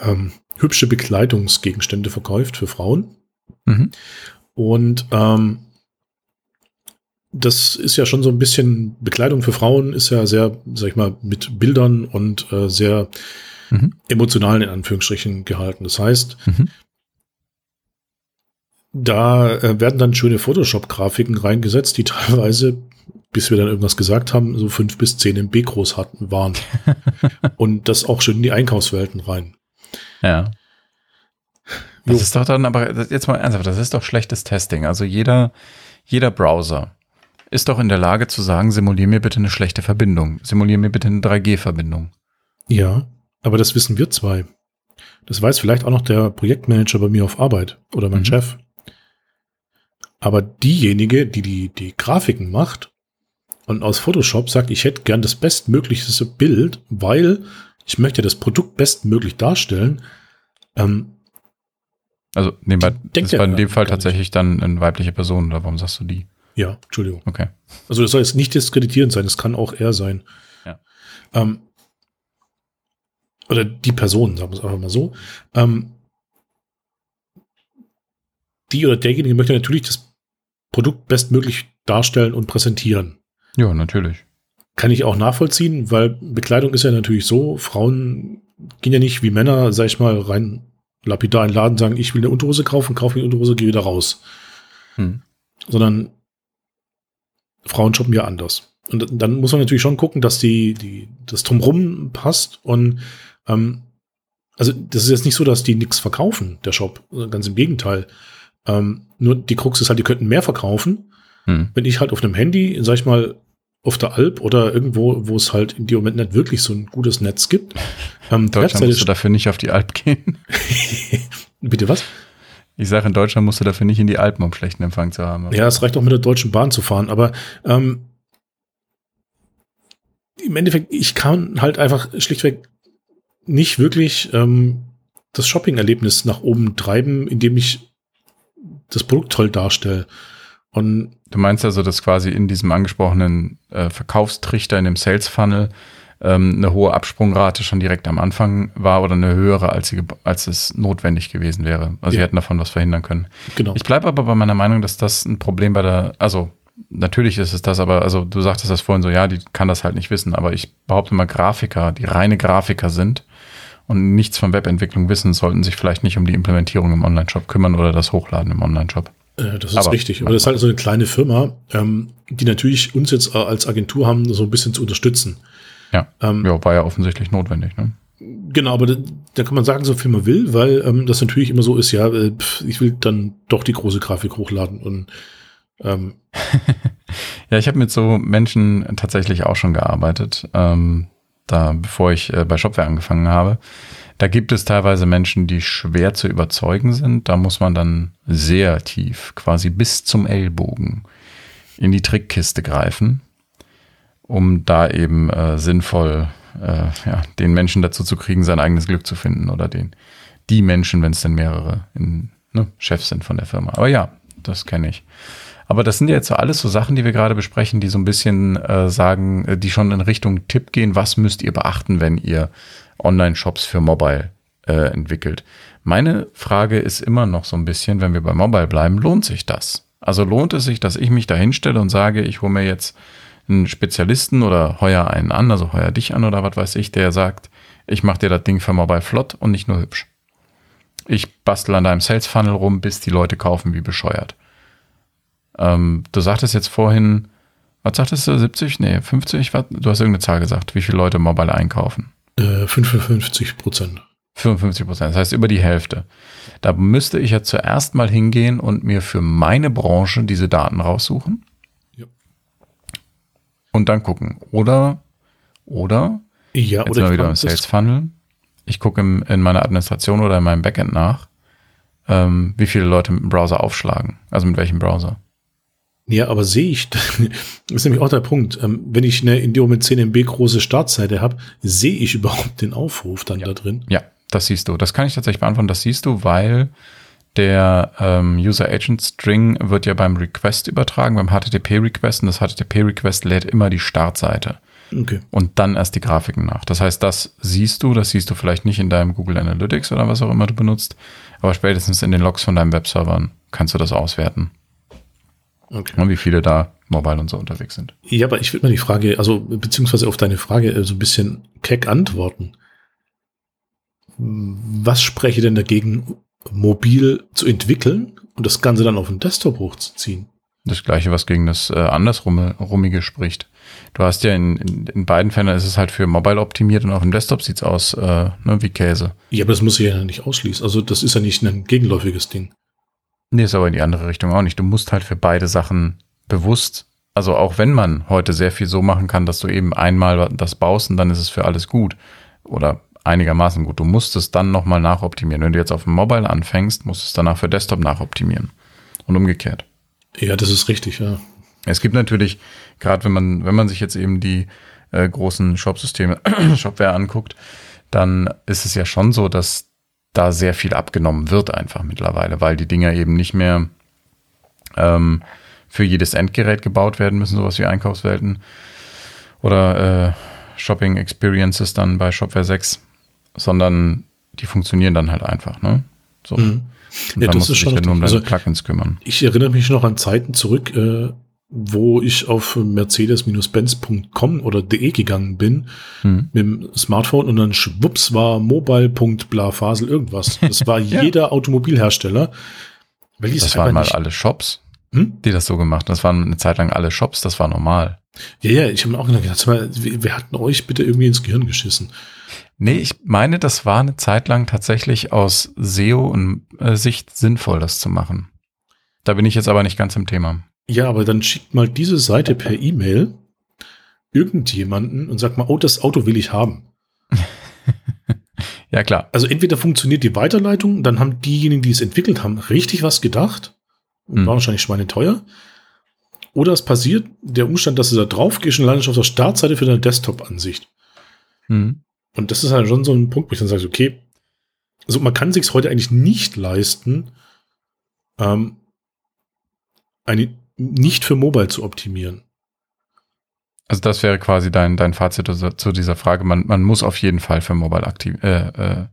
ähm, hübsche Bekleidungsgegenstände verkauft für Frauen. Mhm. Und ähm, das ist ja schon so ein bisschen Bekleidung für Frauen, ist ja sehr, sag ich mal, mit Bildern und äh, sehr mhm. emotional in Anführungsstrichen gehalten. Das heißt, mhm. da äh, werden dann schöne Photoshop-Grafiken reingesetzt, die teilweise, bis wir dann irgendwas gesagt haben, so fünf bis zehn MB groß hatten, waren. und das auch schön in die Einkaufswelten rein. Ja. Das jo. ist doch dann, aber jetzt mal ernsthaft, das ist doch schlechtes Testing. Also jeder, jeder Browser ist doch in der Lage zu sagen, simulier mir bitte eine schlechte Verbindung. Simulier mir bitte eine 3G-Verbindung. Ja, aber das wissen wir zwei. Das weiß vielleicht auch noch der Projektmanager bei mir auf Arbeit oder mein mhm. Chef. Aber diejenige, die die, die Grafiken macht und aus Photoshop sagt, ich hätte gern das bestmöglichste Bild, weil ich möchte das Produkt bestmöglich darstellen, ähm, Also nebenbei, ja bei in dem Fall gar nicht. tatsächlich dann eine weibliche Person oder warum sagst du die? Ja, Entschuldigung. Okay. Also das soll jetzt nicht diskreditierend sein, es kann auch er sein. Ja. Ähm, oder die Person, sagen wir es einfach mal so. Ähm, die oder derjenige möchte natürlich das Produkt bestmöglich darstellen und präsentieren. Ja, natürlich. Kann ich auch nachvollziehen, weil Bekleidung ist ja natürlich so, Frauen gehen ja nicht wie Männer, sag ich mal, rein lapidar in den Laden sagen, ich will eine Unterhose kaufen, kaufe mir eine Unterhose, gehe wieder raus. Hm. Sondern Frauen shoppen ja anders. Und dann muss man natürlich schon gucken, dass die, die, das drumrum passt und ähm, also das ist jetzt nicht so, dass die nichts verkaufen, der Shop. Ganz im Gegenteil. Ähm, nur die Krux ist halt, die könnten mehr verkaufen, Hm. wenn ich halt auf einem Handy, sag ich mal, auf der Alp oder irgendwo, wo es halt in dem Moment nicht wirklich so ein gutes Netz gibt. Ähm, Deutschland musst du dafür nicht auf die Alp gehen. Bitte was? Ich sage, in Deutschland musst du dafür nicht in die Alpen, um schlechten Empfang zu haben. Ja, es reicht auch mit der Deutschen Bahn zu fahren, aber ähm, im Endeffekt, ich kann halt einfach schlichtweg nicht wirklich ähm, das Shopping-Erlebnis nach oben treiben, indem ich das Produkt toll darstelle. Und Du meinst also, dass quasi in diesem angesprochenen äh, Verkaufstrichter, in dem Sales Funnel, ähm, eine hohe Absprungrate schon direkt am Anfang war oder eine höhere, als, sie, als es notwendig gewesen wäre. Also sie Ja. hätten davon was verhindern können. genau. Ich bleibe aber bei meiner Meinung, dass das ein Problem bei der, also natürlich ist es das, aber also du sagtest das vorhin so, ja, die kann das halt nicht wissen, aber ich behaupte mal, Grafiker, die reine Grafiker sind und nichts von Webentwicklung wissen, sollten sich vielleicht nicht um die Implementierung im Online-Shop kümmern oder das Hochladen im Online-Shop. Äh, das ist Aber- richtig. Aber das ist halt so eine kleine Firma, ähm, die natürlich uns jetzt äh, als Agentur haben, so ein bisschen zu unterstützen. Ja. Ähm, Ja, war ja offensichtlich notwendig, ne? Genau, aber da, da kann man sagen, so viel man will, weil ähm, das natürlich immer so ist, ja, äh, pf, ich will dann doch die große Grafik hochladen und ähm, Ja, ich habe mit so Menschen tatsächlich auch schon gearbeitet, ähm, da bevor ich äh, bei Shopware angefangen habe. Da gibt es teilweise Menschen, die schwer zu überzeugen sind. Da muss man dann sehr tief, quasi bis zum Ellbogen, in die Trickkiste greifen, um da eben äh, sinnvoll äh, ja, den Menschen dazu zu kriegen, sein eigenes Glück zu finden oder den die Menschen, wenn es denn mehrere in, ne, Chefs sind von der Firma. Aber ja, das kenne ich. Aber das sind ja jetzt so alles so Sachen, die wir gerade besprechen, die so ein bisschen äh, sagen, äh, die schon in Richtung Tipp gehen, was müsst ihr beachten, wenn ihr Online-Shops für Mobile äh, entwickelt. Meine Frage ist immer noch so ein bisschen, wenn wir bei Mobile bleiben, lohnt sich das? Also lohnt es sich, dass ich mich da hinstelle und sage, ich hole mir jetzt einen Spezialisten oder heuer einen an, also heuer dich an oder was weiß ich, der sagt, ich mache dir das Ding für Mobile flott und nicht nur hübsch. Ich bastel an deinem Sales Funnel rum, bis die Leute kaufen wie bescheuert. Ähm, du sagtest jetzt vorhin, was sagtest du, 70? Nee, 50? Was? Du hast irgendeine Zahl gesagt, wie viele Leute Mobile einkaufen. äh, 55 Prozent. 55 Prozent, das heißt über die Hälfte. Da müsste ich ja zuerst mal hingehen und mir für meine Branche diese Daten raussuchen. Ja. Und dann gucken. Oder, oder, Ja, jetzt oder mal ich wieder im Sales Funnel. Ich gucke im- in meiner Administration oder in meinem Backend nach, ähm, wie viele Leute mit dem Browser aufschlagen. Also mit welchem Browser. ja, aber sehe ich, das ist nämlich auch der Punkt, ähm, wenn ich eine in dem Moment 10 MB große Startseite habe, sehe ich überhaupt den Aufruf dann da drin? Ja, das siehst du. Das kann ich tatsächlich beantworten. Das siehst du, weil der ähm, User Agent String wird ja beim Request übertragen, beim HTTP Request und das HTTP Request lädt immer die Startseite Okay. und dann erst die Grafiken nach. Das heißt, das siehst du, das siehst du vielleicht nicht in deinem Google Analytics oder was auch immer du benutzt, aber spätestens in den Logs von deinem Webservern kannst du das auswerten, okay. und wie viele da mobile und so unterwegs sind. Ja, aber ich würde mal die Frage, also beziehungsweise auf deine Frage äh, so ein bisschen keck antworten. Was spreche denn dagegen, mobil zu entwickeln und das Ganze dann auf den Desktop hochzuziehen? Das gleiche, was gegen das äh, andersrummige spricht. Du hast ja in, in, in beiden Fällen ist es halt für mobile optimiert und auf dem Desktop sieht's aus äh, ne, wie Käse. Ja, aber das muss ich ja nicht ausschließen. Also das ist ja nicht ein gegenläufiges Ding. Nee, ist aber in die andere Richtung auch nicht. Du musst halt für beide Sachen bewusst, also auch wenn man heute sehr viel so machen kann, dass du eben einmal das baust und dann ist es für alles gut oder einigermaßen gut. Du musst es dann nochmal nachoptimieren. Wenn du jetzt auf dem Mobile anfängst, musst du es danach für Desktop nachoptimieren und umgekehrt. Ja, das ist richtig, ja. Es gibt natürlich, gerade wenn man, wenn man sich jetzt eben die äh, großen Shop-Systeme, Shopware anguckt, dann ist es ja schon so, dass da sehr viel abgenommen wird einfach mittlerweile, weil die Dinger eben nicht mehr ähm, für jedes Endgerät gebaut werden müssen, sowas wie Einkaufswelten oder äh, Shopping Experiences dann bei Shopware 6, sondern die funktionieren dann halt einfach, ne? So. Mhm. Und Ja, dann das musst ist schon ja nur um deine Also- Plugins kümmern. Ich erinnere mich noch an Zeiten zurück, äh, wo ich auf mercedes-benz.com oder de gegangen bin Hm. mit dem Smartphone und dann schwupps war mobile.blafasel irgendwas. Das war Ja. jeder Automobilhersteller. Das waren mal alle Shops, Hm? die das so gemacht haben. Das waren eine Zeit lang alle Shops, das war normal. Ja, ja, ich habe mir auch gedacht, sag mal, wer wer hat denn euch bitte irgendwie ins Gehirn geschissen? Nee, ich meine, das war eine Zeit lang tatsächlich aus SEO und äh, Sicht sinnvoll, das zu machen. Da bin ich jetzt aber nicht ganz im Thema. Ja, aber dann schickt mal diese Seite per E-Mail irgendjemanden und sagt mal, oh, das Auto will ich haben. Ja, klar. Also entweder funktioniert die Weiterleitung, dann haben diejenigen, die es entwickelt haben, richtig was gedacht und Hm. war wahrscheinlich schweineteuer. Oder es passiert der Umstand, dass du da drauf gehst und landest auf der Startseite für deine Desktop-Ansicht. Hm. Und das ist halt schon so ein Punkt, wo ich dann sage, okay, also man kann sich heute eigentlich nicht leisten, ähm, eine nicht für Mobile zu optimieren. Also das wäre quasi dein, dein Fazit zu dieser Frage. Man, man muss auf jeden Fall für Mobile aktiv. Äh, äh,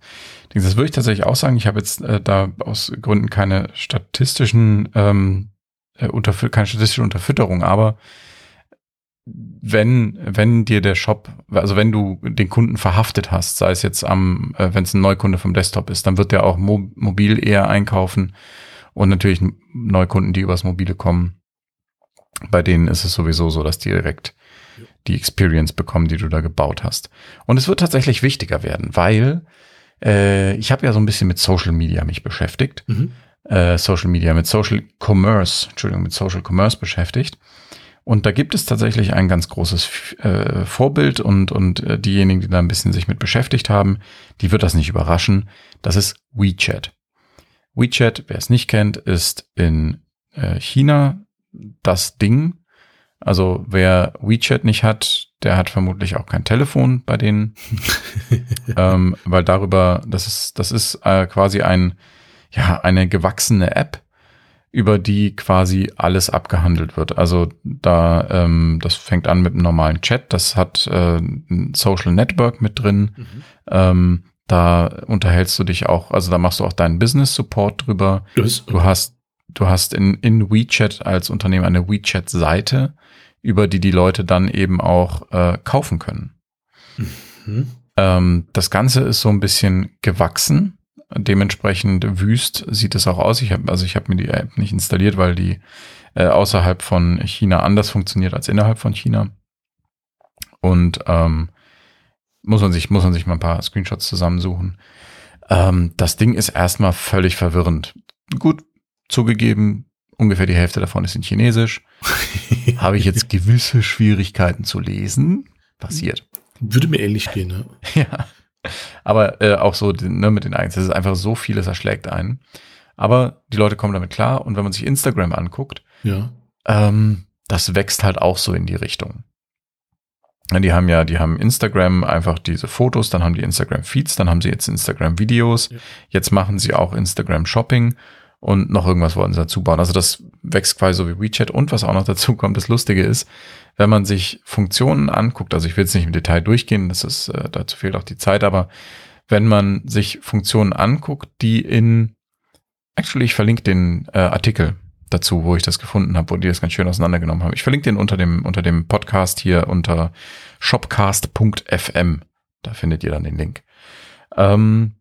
das würde ich tatsächlich auch sagen. Ich habe jetzt äh, da aus Gründen keine statistischen ähm, äh, unterfü keine statistische Unterfütterung, aber wenn wenn dir der Shop, also wenn du den Kunden verhaftet hast, sei es jetzt am, äh, wenn es ein Neukunde vom Desktop ist, dann wird der auch mo mobil eher einkaufen und natürlich Neukunden, die übers Mobile kommen. Bei denen ist es sowieso so, dass die direkt die Experience bekommen, die du da gebaut hast. Und es wird tatsächlich wichtiger werden, weil äh, ich habe ja so ein bisschen mit Social Media mich beschäftigt. Mhm. Äh, Social Media, mit Social Commerce, Entschuldigung, mit Social Commerce beschäftigt. Und da gibt es tatsächlich ein ganz großes äh, Vorbild und, und äh, diejenigen, die da ein bisschen sich mit beschäftigt haben, die wird das nicht überraschen. Das ist WeChat. WeChat, wer es nicht kennt, ist in äh, China das Ding. Also wer WeChat nicht hat, der hat vermutlich auch kein Telefon bei denen, ähm, weil darüber, das ist, das ist äh, quasi ein, ja, eine gewachsene App, über die quasi alles abgehandelt wird. Also da, ähm, das fängt an mit einem normalen Chat, das hat äh, ein Social Network mit drin. Mhm. Ähm, da unterhältst du dich auch, also da machst du auch deinen Business Support drüber. Das, Du hast, du hast in, in WeChat als Unternehmen eine WeChat-Seite, über die die Leute dann eben auch äh, kaufen können. Mhm. Ähm, das Ganze ist so ein bisschen gewachsen. Dementsprechend wüst sieht es auch aus. Ich habe also ich habe mir die App nicht installiert, weil die äh, außerhalb von China anders funktioniert als innerhalb von China. Und ähm, muss man sich muss man sich mal ein paar Screenshots zusammensuchen. Ähm, das Ding ist erstmal völlig verwirrend. Gut zugegeben, ungefähr die Hälfte davon ist in Chinesisch. Habe ich jetzt gewisse Schwierigkeiten zu lesen? Passiert. Würde mir ähnlich gehen, ne? Ja. Aber äh, auch so ne, mit den Eigens. Es ist einfach so vieles erschlägt einen. Aber die Leute kommen damit klar. Und wenn man sich Instagram anguckt, Ja. ähm, das wächst halt auch so in die Richtung. Die haben ja, die haben Instagram einfach diese Fotos, dann haben die Instagram Feeds, dann haben sie jetzt Instagram Videos. Ja. Jetzt machen sie auch Instagram Shopping und noch irgendwas wollen sie dazu bauen. Also das wächst quasi so wie WeChat. Und was auch noch dazu kommt, das Lustige ist, wenn man sich Funktionen anguckt, also ich will jetzt nicht im Detail durchgehen, das ist, äh, dazu fehlt auch die Zeit, aber wenn man sich Funktionen anguckt, die in, actually, ich verlinke den äh, Artikel dazu, wo ich das gefunden habe, wo die das ganz schön auseinandergenommen haben. Ich verlinke den unter dem, unter dem Podcast hier unter shopcast.fm. Da findet ihr dann den Link. Ähm,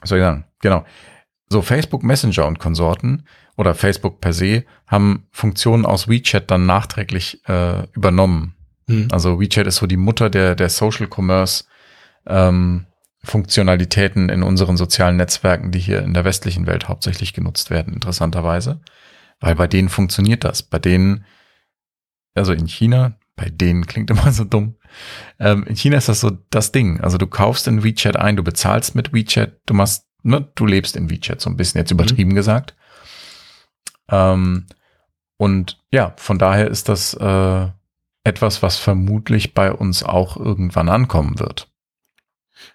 was soll ich sagen? Genau. So, Facebook Messenger und Konsorten oder Facebook per se haben Funktionen aus WeChat dann nachträglich äh, übernommen. Mhm. Also WeChat ist so die Mutter der, der Social Commerce ähm, Funktionalitäten in unseren sozialen Netzwerken, die hier in der westlichen Welt hauptsächlich genutzt werden, interessanterweise. Weil bei denen funktioniert das. Bei denen, also in China, bei denen klingt immer so dumm. Ähm, in China ist das so das Ding. Also du kaufst in WeChat ein, du bezahlst mit WeChat, du machst, ne, du lebst in WeChat so ein bisschen, jetzt übertrieben gesagt. Ähm, Und ja, von daher ist das äh, etwas, was vermutlich bei uns auch irgendwann ankommen wird.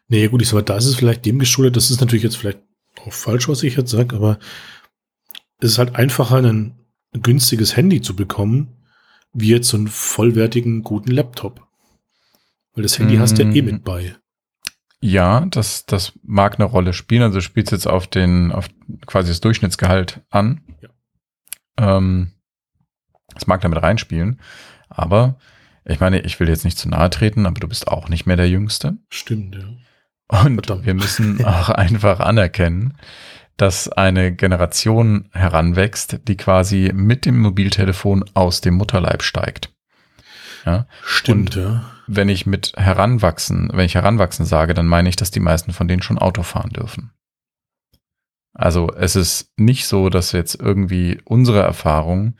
Nee, gut, ich sag mal, da ist es vielleicht dem geschuldet, das ist natürlich jetzt vielleicht auch falsch, was ich jetzt sage, aber es ist halt einfacher, ein günstiges Handy zu bekommen, wie jetzt so einen vollwertigen, guten Laptop. Weil das Handy mm. hast du ja eh mit bei. Ja, das, das mag eine Rolle spielen. Also spielt jetzt auf den, auf quasi das Durchschnittsgehalt an. Ja. Ähm, das mag damit reinspielen. Aber ich meine, ich will jetzt nicht zu nahe treten, aber du bist auch nicht mehr der Jüngste. Stimmt, ja. Und Verdammt. wir müssen auch einfach anerkennen, dass eine Generation heranwächst, die quasi mit dem Mobiltelefon aus dem Mutterleib steigt. Ja. Stimmt, Und ja. Wenn ich mit heranwachsen, wenn ich heranwachsen sage, dann meine ich, dass die meisten von denen schon Auto fahren dürfen. Also es ist nicht so, dass jetzt irgendwie unsere Erfahrung,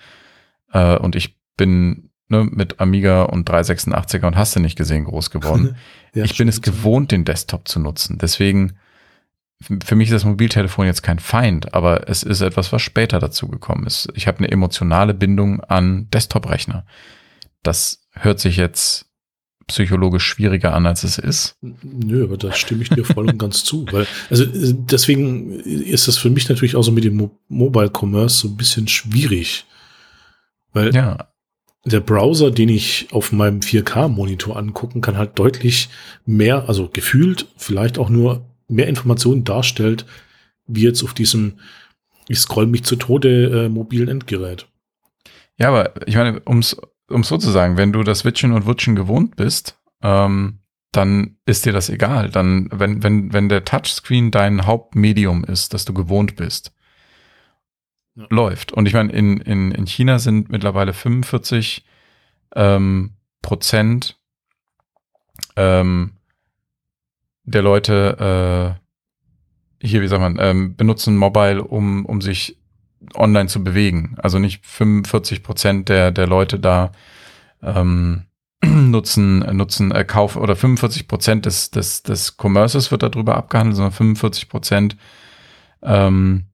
äh, und ich bin ne, mit Amiga und 386er und hast du nicht gesehen groß geworden. ja, ich bin es gewohnt, den Desktop zu nutzen. Deswegen, für mich ist das Mobiltelefon jetzt kein Feind, aber es ist etwas, was später dazu gekommen ist. Ich habe eine emotionale Bindung an Desktop-Rechner. Das hört sich jetzt psychologisch schwieriger an, als es ist. Nö, aber da stimme ich dir voll und ganz zu. Weil, also deswegen ist das für mich natürlich auch so mit dem Mo Mobile Commerce so ein bisschen schwierig. Weil ja der Browser, den ich auf meinem 4K-Monitor angucken kann, halt deutlich mehr, also gefühlt vielleicht auch nur mehr Informationen darstellt, wie jetzt auf diesem, ich scroll mich zu Tode äh, mobilen Endgerät. Ja, aber ich meine, ums, um so zu sagen, wenn du das Witchen und Wutschen gewohnt bist, ähm, dann ist dir das egal. Dann, wenn, wenn, wenn der Touchscreen dein Hauptmedium ist, das du gewohnt bist, ja. läuft. Und ich meine, in, in, in China sind mittlerweile 45 ähm, Prozent ähm, der Leute äh, hier, wie sagt man, ähm, benutzen Mobile, um, um sich online zu bewegen. Also nicht 45 Prozent der, der Leute da ähm, nutzen, nutzen äh, Kauf oder 45 Prozent des, des, des Commerces wird darüber abgehandelt, sondern 45 Prozent ähm,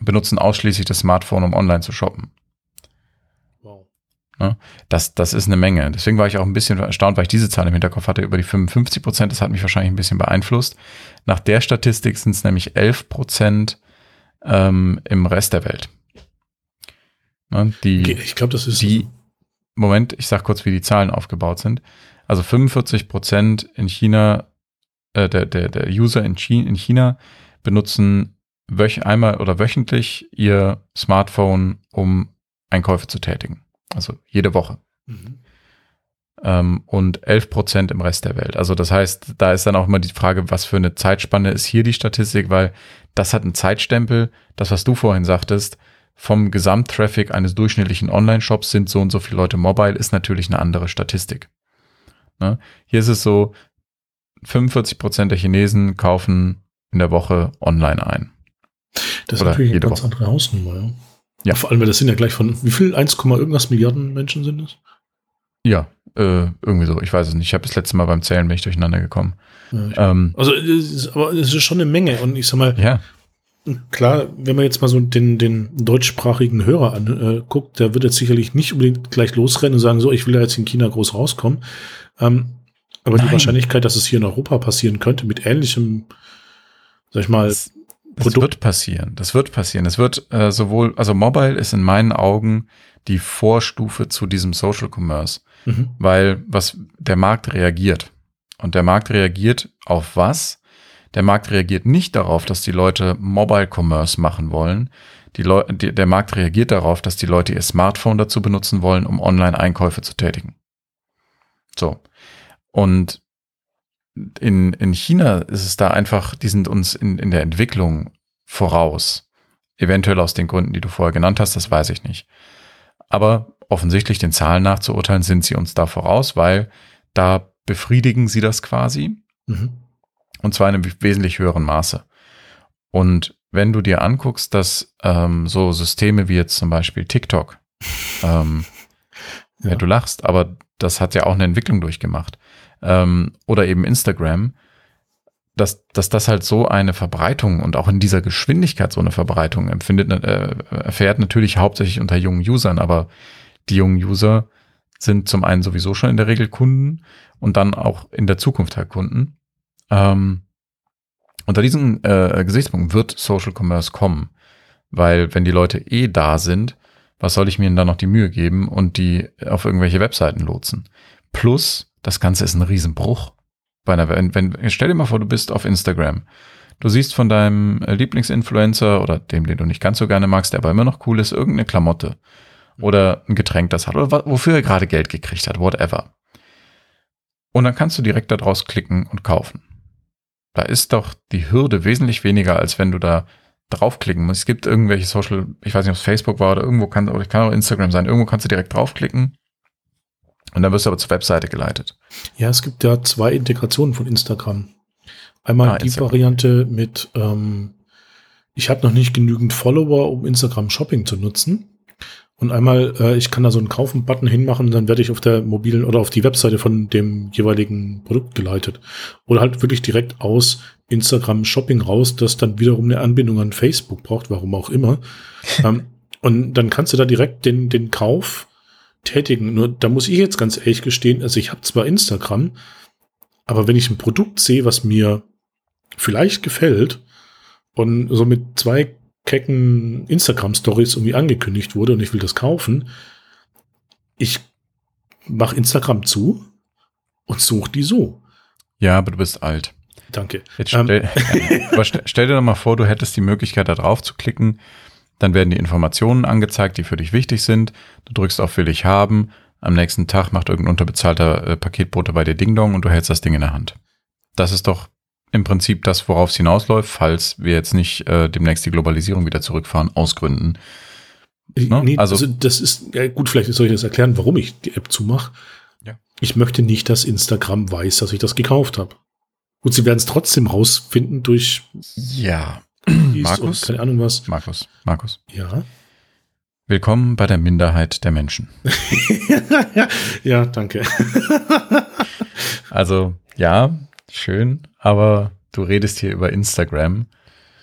benutzen ausschließlich das Smartphone, um online zu shoppen. Wow. Ne? Das, das ist eine Menge. Deswegen war ich auch ein bisschen erstaunt, weil ich diese Zahl im Hinterkopf hatte, über die 55 Prozent. Das hat mich wahrscheinlich ein bisschen beeinflusst. Nach der Statistik sind es nämlich 11 Prozent ähm, im Rest der Welt. Ne? Die, ich glaube, das ist. Die, Moment, ich sag kurz, wie die Zahlen aufgebaut sind. Also 45 Prozent in China, äh, der, der, der User in China, in China benutzen wöch einmal oder wöchentlich ihr Smartphone, um Einkäufe zu tätigen. Also jede Woche. Mhm. Ähm, und 11 Prozent im Rest der Welt. Also das heißt, da ist dann auch immer die Frage, was für eine Zeitspanne ist hier die Statistik, weil das hat einen Zeitstempel. Das, was du vorhin sagtest, vom Gesamttraffic eines durchschnittlichen Online-Shops sind so und so viele Leute mobile, ist natürlich eine andere Statistik. Ne? Hier ist es so, 45 Prozent der Chinesen kaufen in der Woche online ein. Das ist natürlich eine ganz Woche. andere Hausnummer, ja. ja. Vor allem, weil das sind ja gleich von, wie viel? 1, irgendwas Milliarden Menschen sind es? Ja, äh, irgendwie so. Ich weiß es nicht. Ich habe das letzte Mal beim Zählen bin ich durcheinander gekommen. Ja, ähm, also, es ist, aber es ist schon eine Menge. Und ich sag mal, ja. klar, wenn man jetzt mal so den, den deutschsprachigen Hörer anguckt, äh, der wird jetzt sicherlich nicht unbedingt gleich losrennen und sagen, so, ich will ja jetzt in China groß rauskommen. Ähm, aber Nein. die Wahrscheinlichkeit, dass es hier in Europa passieren könnte, mit ähnlichem, sag ich mal, das das wird passieren. Das wird passieren. Es wird äh, sowohl, also Mobile ist in meinen Augen die Vorstufe zu diesem Social Commerce, mhm. weil was der Markt reagiert. Und der Markt reagiert auf was? Der Markt reagiert nicht darauf, dass die Leute Mobile Commerce machen wollen. Die Leu die, der Markt reagiert darauf, dass die Leute ihr Smartphone dazu benutzen wollen, um Online-Einkäufe zu tätigen. So. Und in, in China ist es da einfach, die sind uns in, in der Entwicklung voraus. Eventuell aus den Gründen, die du vorher genannt hast, das weiß ich nicht. Aber offensichtlich den Zahlen nachzuurteilen, sind sie uns da voraus, weil da befriedigen sie das quasi. Mhm. Und zwar in einem wesentlich höheren Maße. Und wenn du dir anguckst, dass ähm, so Systeme wie jetzt zum Beispiel TikTok, ähm, ja. ja. du lachst, aber das hat ja auch eine Entwicklung durchgemacht ähm, oder eben Instagram, dass, dass das halt so eine Verbreitung und auch in dieser Geschwindigkeit so eine Verbreitung empfindet, äh, erfährt natürlich hauptsächlich unter jungen Usern, aber die jungen User sind zum einen sowieso schon in der Regel Kunden und dann auch in der Zukunft halt Kunden. Ähm, unter diesem äh, Gesichtspunkt wird Social Commerce kommen, weil wenn die Leute eh da sind, was soll ich mir denn da noch die Mühe geben und die auf irgendwelche Webseiten lotsen? Plus, das Ganze ist ein Riesenbruch. Bei einer, wenn, wenn, stell dir mal vor, du bist auf Instagram. Du siehst von deinem Lieblingsinfluencer oder dem, den du nicht ganz so gerne magst, der aber immer noch cool ist, irgendeine Klamotte oder ein Getränk das hat oder wofür er gerade Geld gekriegt hat, whatever. Und dann kannst du direkt daraus klicken und kaufen. Da ist doch die Hürde wesentlich weniger, als wenn du da draufklicken musst. Es gibt irgendwelche Social, ich weiß nicht, ob es Facebook war oder irgendwo kann, oder kann auch Instagram sein, irgendwo kannst du direkt draufklicken und dann wirst du aber zur Webseite geleitet. Ja, es gibt ja zwei Integrationen von Instagram. Einmal ah, die Instagram. Variante mit, ähm, ich habe noch nicht genügend Follower, um Instagram Shopping zu nutzen. Und einmal, äh, ich kann da so einen Kaufen-Button hinmachen, dann werde ich auf der mobilen oder auf die Webseite von dem jeweiligen Produkt geleitet. Oder halt wirklich direkt aus Instagram Shopping raus, das dann wiederum eine Anbindung an Facebook braucht, warum auch immer. ähm, und dann kannst du da direkt den, den Kauf tätigen. Nur da muss ich jetzt ganz ehrlich gestehen, also ich habe zwar Instagram, aber wenn ich ein Produkt sehe, was mir vielleicht gefällt und so mit zwei kecken Instagram-Stories irgendwie angekündigt wurde und ich will das kaufen, ich mache Instagram zu und suche die so. Ja, aber du bist alt. Danke. Jetzt stell, ähm. stell, dir doch mal vor, du hättest die Möglichkeit, da drauf zu klicken. Dann werden die Informationen angezeigt, die für dich wichtig sind. Du drückst auf Will ich haben. Am nächsten Tag macht irgendein unterbezahlter äh, Paketbote bei dir Ding Dong und du hältst das Ding in der Hand. Das ist doch im Prinzip das, worauf es hinausläuft, falls wir jetzt nicht äh, demnächst die Globalisierung wieder zurückfahren, aus Gründen. Ne? Nee, also, also, das ist, ja gut, vielleicht soll ich das erklären, warum ich die App zumache. Ja. Ich möchte nicht, dass Instagram weiß, dass ich das gekauft habe. Und sie werden es trotzdem rausfinden durch Ja. Markus? keine Ahnung was. Markus, Markus. Ja. Willkommen bei der Minderheit der Menschen. ja, danke. also, ja, schön, aber du redest hier über Instagram.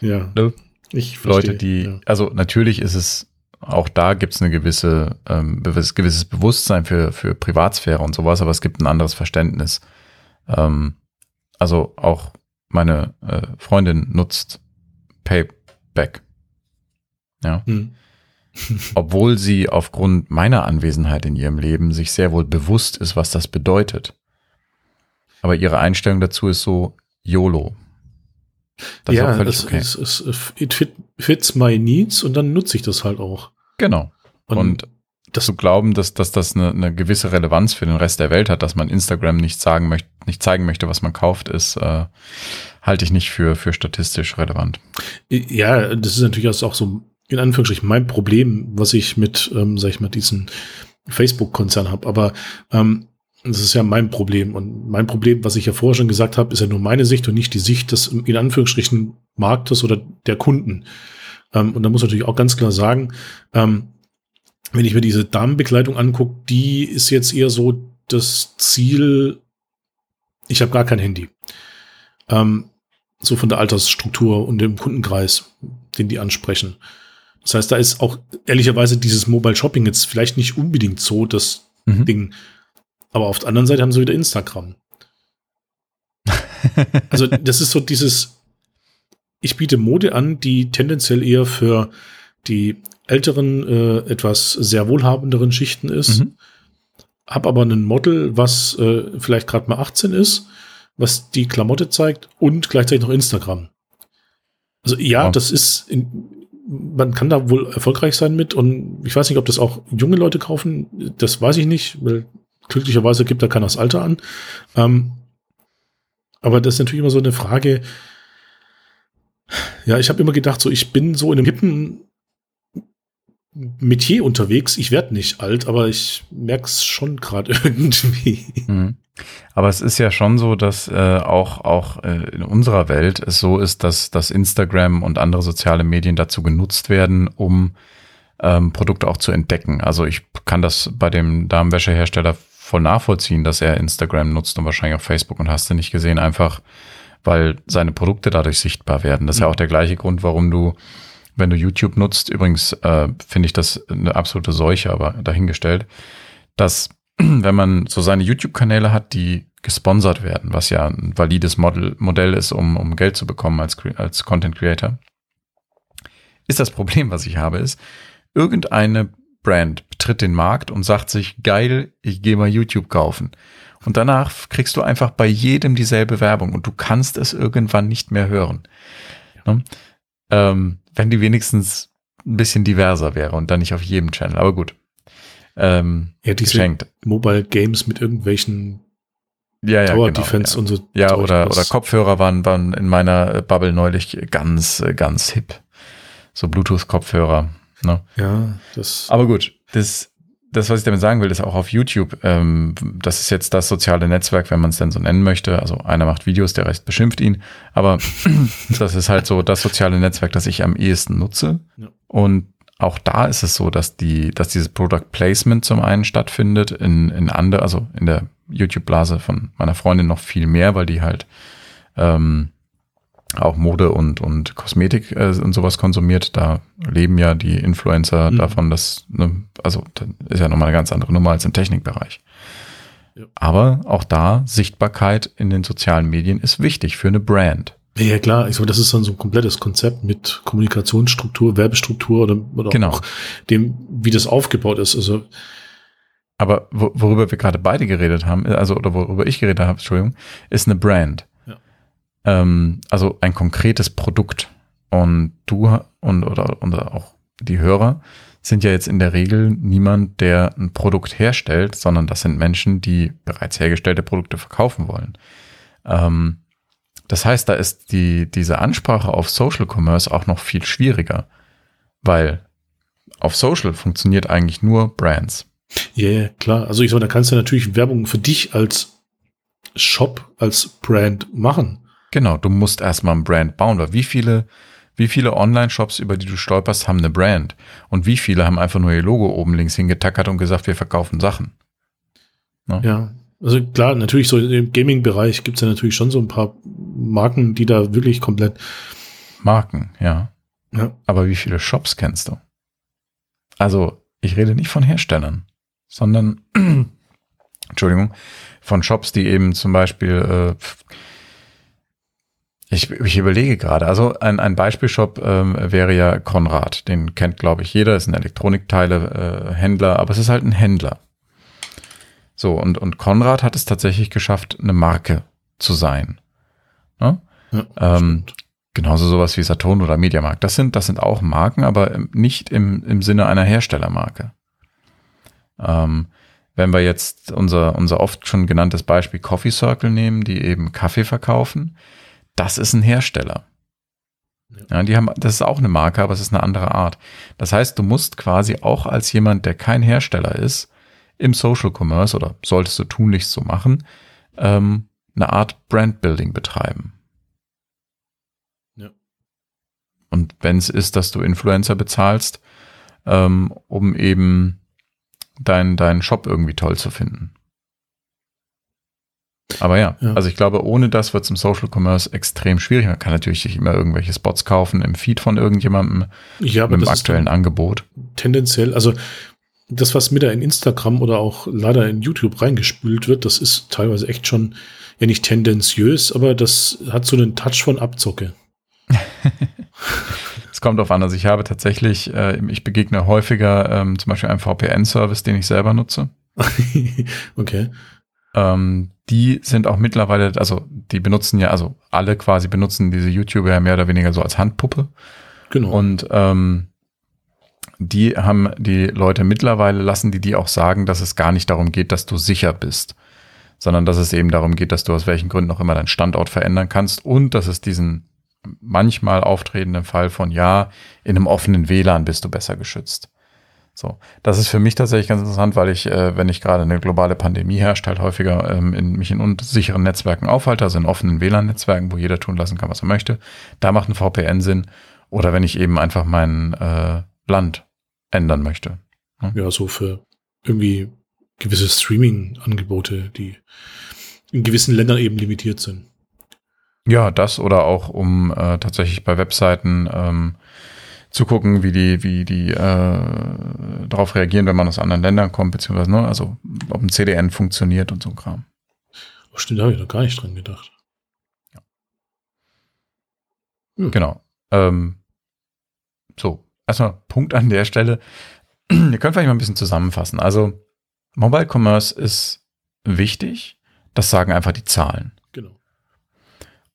Ja. Ne? Ich verstehe, Leute, die, ja. also natürlich ist es, auch da gibt es eine gewisse, ähm, gewisses Bewusstsein für, für Privatsphäre und sowas, aber es gibt ein anderes Verständnis. Ähm, also auch meine äh, Freundin nutzt Payback. Ja. Hm. Obwohl sie aufgrund meiner Anwesenheit in ihrem Leben sich sehr wohl bewusst ist, was das bedeutet. Aber ihre Einstellung dazu ist so YOLO. Das ja, ist okay. es, es, es it fit, fits my needs und dann nutze ich das halt auch. Genau. Und, und das zu glauben, dass, dass das eine, eine, gewisse Relevanz für den Rest der Welt hat, dass man Instagram nicht sagen möchte, nicht zeigen möchte, was man kauft, ist, äh, halte ich nicht für, für statistisch relevant. Ja, das ist natürlich auch so in Anführungsstrichen mein Problem, was ich mit, ähm, sag ich mal, diesen Facebook-Konzern habe. Aber ähm, das ist ja mein Problem. Und mein Problem, was ich ja vorher schon gesagt habe, ist ja nur meine Sicht und nicht die Sicht des, in Anführungsstrichen, Marktes oder der Kunden. Ähm, und da muss natürlich auch ganz klar sagen, ähm, wenn ich mir diese Damenbekleidung angucke, die ist jetzt eher so das Ziel, ich habe gar kein Handy. Ähm, so von der Altersstruktur und dem Kundenkreis, den die ansprechen. Das heißt, da ist auch ehrlicherweise dieses Mobile Shopping jetzt vielleicht nicht unbedingt so das mhm. Ding. Aber auf der anderen Seite haben sie wieder Instagram. also das ist so dieses, ich biete Mode an, die tendenziell eher für die älteren, äh, etwas sehr wohlhabenderen Schichten ist. Mhm. Hab aber ein Model, was äh, vielleicht gerade mal 18 ist, was die Klamotte zeigt und gleichzeitig noch Instagram. Also ja, oh. das ist, in, man kann da wohl erfolgreich sein mit und ich weiß nicht, ob das auch junge Leute kaufen, das weiß ich nicht, weil glücklicherweise gibt da keiner das Alter an. Ähm, aber das ist natürlich immer so eine Frage. Ja, ich habe immer gedacht, so ich bin so in einem hippen Metier unterwegs. Ich werde nicht alt, aber ich merke es schon gerade irgendwie. Mhm. Aber es ist ja schon so, dass äh, auch, auch äh, in unserer Welt es so ist, dass, dass Instagram und andere soziale Medien dazu genutzt werden, um ähm, Produkte auch zu entdecken. Also ich kann das bei dem Damenwäschehersteller voll nachvollziehen, dass er Instagram nutzt und wahrscheinlich auch Facebook und hast du nicht gesehen, einfach weil seine Produkte dadurch sichtbar werden. Das ist ja auch der gleiche Grund, warum du, wenn du YouTube nutzt, übrigens äh, finde ich das eine absolute Seuche, aber dahingestellt, dass wenn man so seine YouTube-Kanäle hat, die gesponsert werden, was ja ein valides Model, Modell ist, um, um Geld zu bekommen als, als Content Creator, ist das Problem, was ich habe, ist, irgendeine Brand betritt den Markt und sagt sich, geil, ich gehe mal YouTube kaufen. Und danach kriegst du einfach bei jedem dieselbe Werbung und du kannst es irgendwann nicht mehr hören. Ja. Ne? Ähm, wenn die wenigstens ein bisschen diverser wäre und dann nicht auf jedem Channel. Aber gut. Ähm, ja, diese geschenkt. Mobile Games mit irgendwelchen ja, ja, Tower genau, Defense ja. und so. Ja, oder, oder Kopfhörer waren, waren in meiner Bubble neulich ganz, ganz hip. So Bluetooth-Kopfhörer. Ne? Ja, das. Aber gut, das, das, was ich damit sagen will, ist auch auf YouTube. Ähm, das ist jetzt das soziale Netzwerk, wenn man es denn so nennen möchte. Also einer macht Videos, der Rest beschimpft ihn. Aber das ist halt so das soziale Netzwerk, das ich am ehesten nutze. Ja. Und auch da ist es so, dass die, dass dieses Product Placement zum einen stattfindet, in, in andere, also in der YouTube-Blase von meiner Freundin noch viel mehr, weil die halt ähm, auch Mode und, und Kosmetik äh, und sowas konsumiert, da leben ja die Influencer mhm. davon, dass, ne, also ist ja nochmal eine ganz andere Nummer als im Technikbereich. Ja. Aber auch da, Sichtbarkeit in den sozialen Medien ist wichtig für eine Brand. Ja, klar, ich glaube, das ist dann so ein komplettes Konzept mit Kommunikationsstruktur, Werbestruktur oder, oder genau. auch dem, wie das aufgebaut ist. Also aber worüber wir gerade beide geredet haben, also oder worüber ich geredet habe, Entschuldigung, ist eine Brand ähm, also ein konkretes Produkt. Und du und oder, oder auch die Hörer sind ja jetzt in der Regel niemand, der ein Produkt herstellt, sondern das sind Menschen, die bereits hergestellte Produkte verkaufen wollen. Ähm, das heißt, da ist die, diese Ansprache auf Social Commerce auch noch viel schwieriger, weil auf Social funktioniert eigentlich nur Brands. Ja, yeah, klar. Also ich sage, da kannst du natürlich Werbung für dich als Shop, als Brand machen. Genau, du musst erstmal ein Brand bauen, weil wie viele, wie viele Online-Shops, über die du stolperst, haben eine Brand? Und wie viele haben einfach nur ihr Logo oben links hingetackert und gesagt, wir verkaufen Sachen? Ne? Ja, also klar, natürlich so im Gaming-Bereich gibt es ja natürlich schon so ein paar Marken, die da wirklich komplett. Marken, ja. ja. Aber wie viele Shops kennst du? Also, ich rede nicht von Herstellern, sondern, Entschuldigung, von Shops, die eben zum Beispiel äh, ich, ich überlege gerade. Also ein, ein Beispielshop ähm, wäre ja Konrad. Den kennt, glaube ich, jeder. Ist ein Elektronikteile-Händler, äh, aber es ist halt ein Händler. So, und, und Konrad hat es tatsächlich geschafft, eine Marke zu sein. Ne? Ja, ähm, genauso sowas wie Saturn oder Mediamarkt. Das sind, das sind auch Marken, aber nicht im, im Sinne einer Herstellermarke. Ähm, wenn wir jetzt unser, unser oft schon genanntes Beispiel Coffee Circle nehmen, die eben Kaffee verkaufen, das ist ein Hersteller. Ja, die haben, das ist auch eine Marke, aber es ist eine andere Art. Das heißt, du musst quasi auch als jemand, der kein Hersteller ist, im Social Commerce oder solltest du tunlichst so machen, ähm, eine Art Brandbuilding betreiben. Ja. Und wenn es ist, dass du Influencer bezahlst, ähm, um eben deinen deinen Shop irgendwie toll zu finden. Aber ja, ja, also ich glaube, ohne das wird es im Social Commerce extrem schwierig. Man kann natürlich sich immer irgendwelche Spots kaufen im Feed von irgendjemandem ja, mit dem aktuellen Angebot. Tendenziell, also das, was mir da in Instagram oder auch leider in YouTube reingespült wird, das ist teilweise echt schon, ja nicht tendenziös, aber das hat so einen Touch von Abzocke. Es kommt auf an. Also ich habe tatsächlich, äh, ich begegne häufiger ähm, zum Beispiel einem VPN-Service, den ich selber nutze. okay. Ähm, die sind auch mittlerweile, also die benutzen ja, also alle quasi benutzen diese YouTuber ja mehr oder weniger so als Handpuppe. Genau. Und ähm, die haben die Leute mittlerweile lassen die die auch sagen, dass es gar nicht darum geht, dass du sicher bist, sondern dass es eben darum geht, dass du aus welchen Gründen auch immer deinen Standort verändern kannst und dass es diesen manchmal auftretenden Fall von ja, in einem offenen WLAN bist du besser geschützt. So, das ist für mich tatsächlich ganz interessant, weil ich, äh, wenn ich gerade eine globale Pandemie herrscht, halt häufiger ähm, in, mich in unsicheren Netzwerken aufhalte, also in offenen WLAN-Netzwerken, wo jeder tun lassen kann, was er möchte. Da macht ein VPN Sinn. Oder wenn ich eben einfach mein äh, Land ändern möchte. Ne? Ja, so für irgendwie gewisse Streaming-Angebote, die in gewissen Ländern eben limitiert sind. Ja, das oder auch um äh, tatsächlich bei Webseiten ähm, zu gucken, wie die, wie die äh, darauf reagieren, wenn man aus anderen Ländern kommt, beziehungsweise, ne, also ob ein CDN funktioniert und so ein Kram. Oh, stimmt, da habe ich noch gar nicht dran gedacht. Ja. Hm. Genau. Ähm, so, erstmal Punkt an der Stelle. Wir können vielleicht mal ein bisschen zusammenfassen. Also, Mobile Commerce ist wichtig. Das sagen einfach die Zahlen. Genau.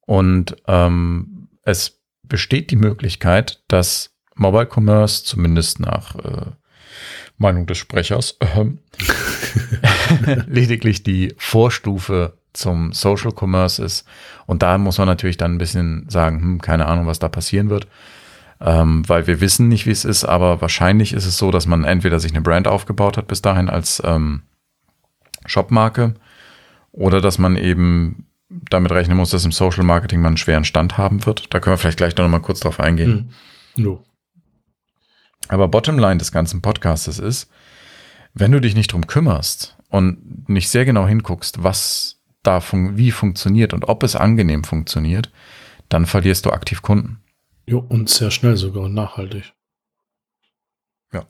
Und ähm, es besteht die Möglichkeit, dass Mobile Commerce zumindest nach äh, Meinung des Sprechers äh, lediglich die Vorstufe zum Social Commerce ist. Und da muss man natürlich dann ein bisschen sagen, hm, keine Ahnung, was da passieren wird. Ähm, weil wir wissen nicht, wie es ist, aber wahrscheinlich ist es so, dass man entweder sich eine Brand aufgebaut hat bis dahin als ähm, Shopmarke oder dass man eben damit rechnen muss, dass im Social Marketing man einen schweren Stand haben wird. Da können wir vielleicht gleich noch mal kurz drauf eingehen. Hm. No. Aber Bottomline des ganzen Podcastes ist, wenn du dich nicht drum kümmerst und nicht sehr genau hinguckst, was da fun wie funktioniert und ob es angenehm funktioniert, dann verlierst du aktiv Kunden. Jo, und sehr schnell sogar und nachhaltig. Ja.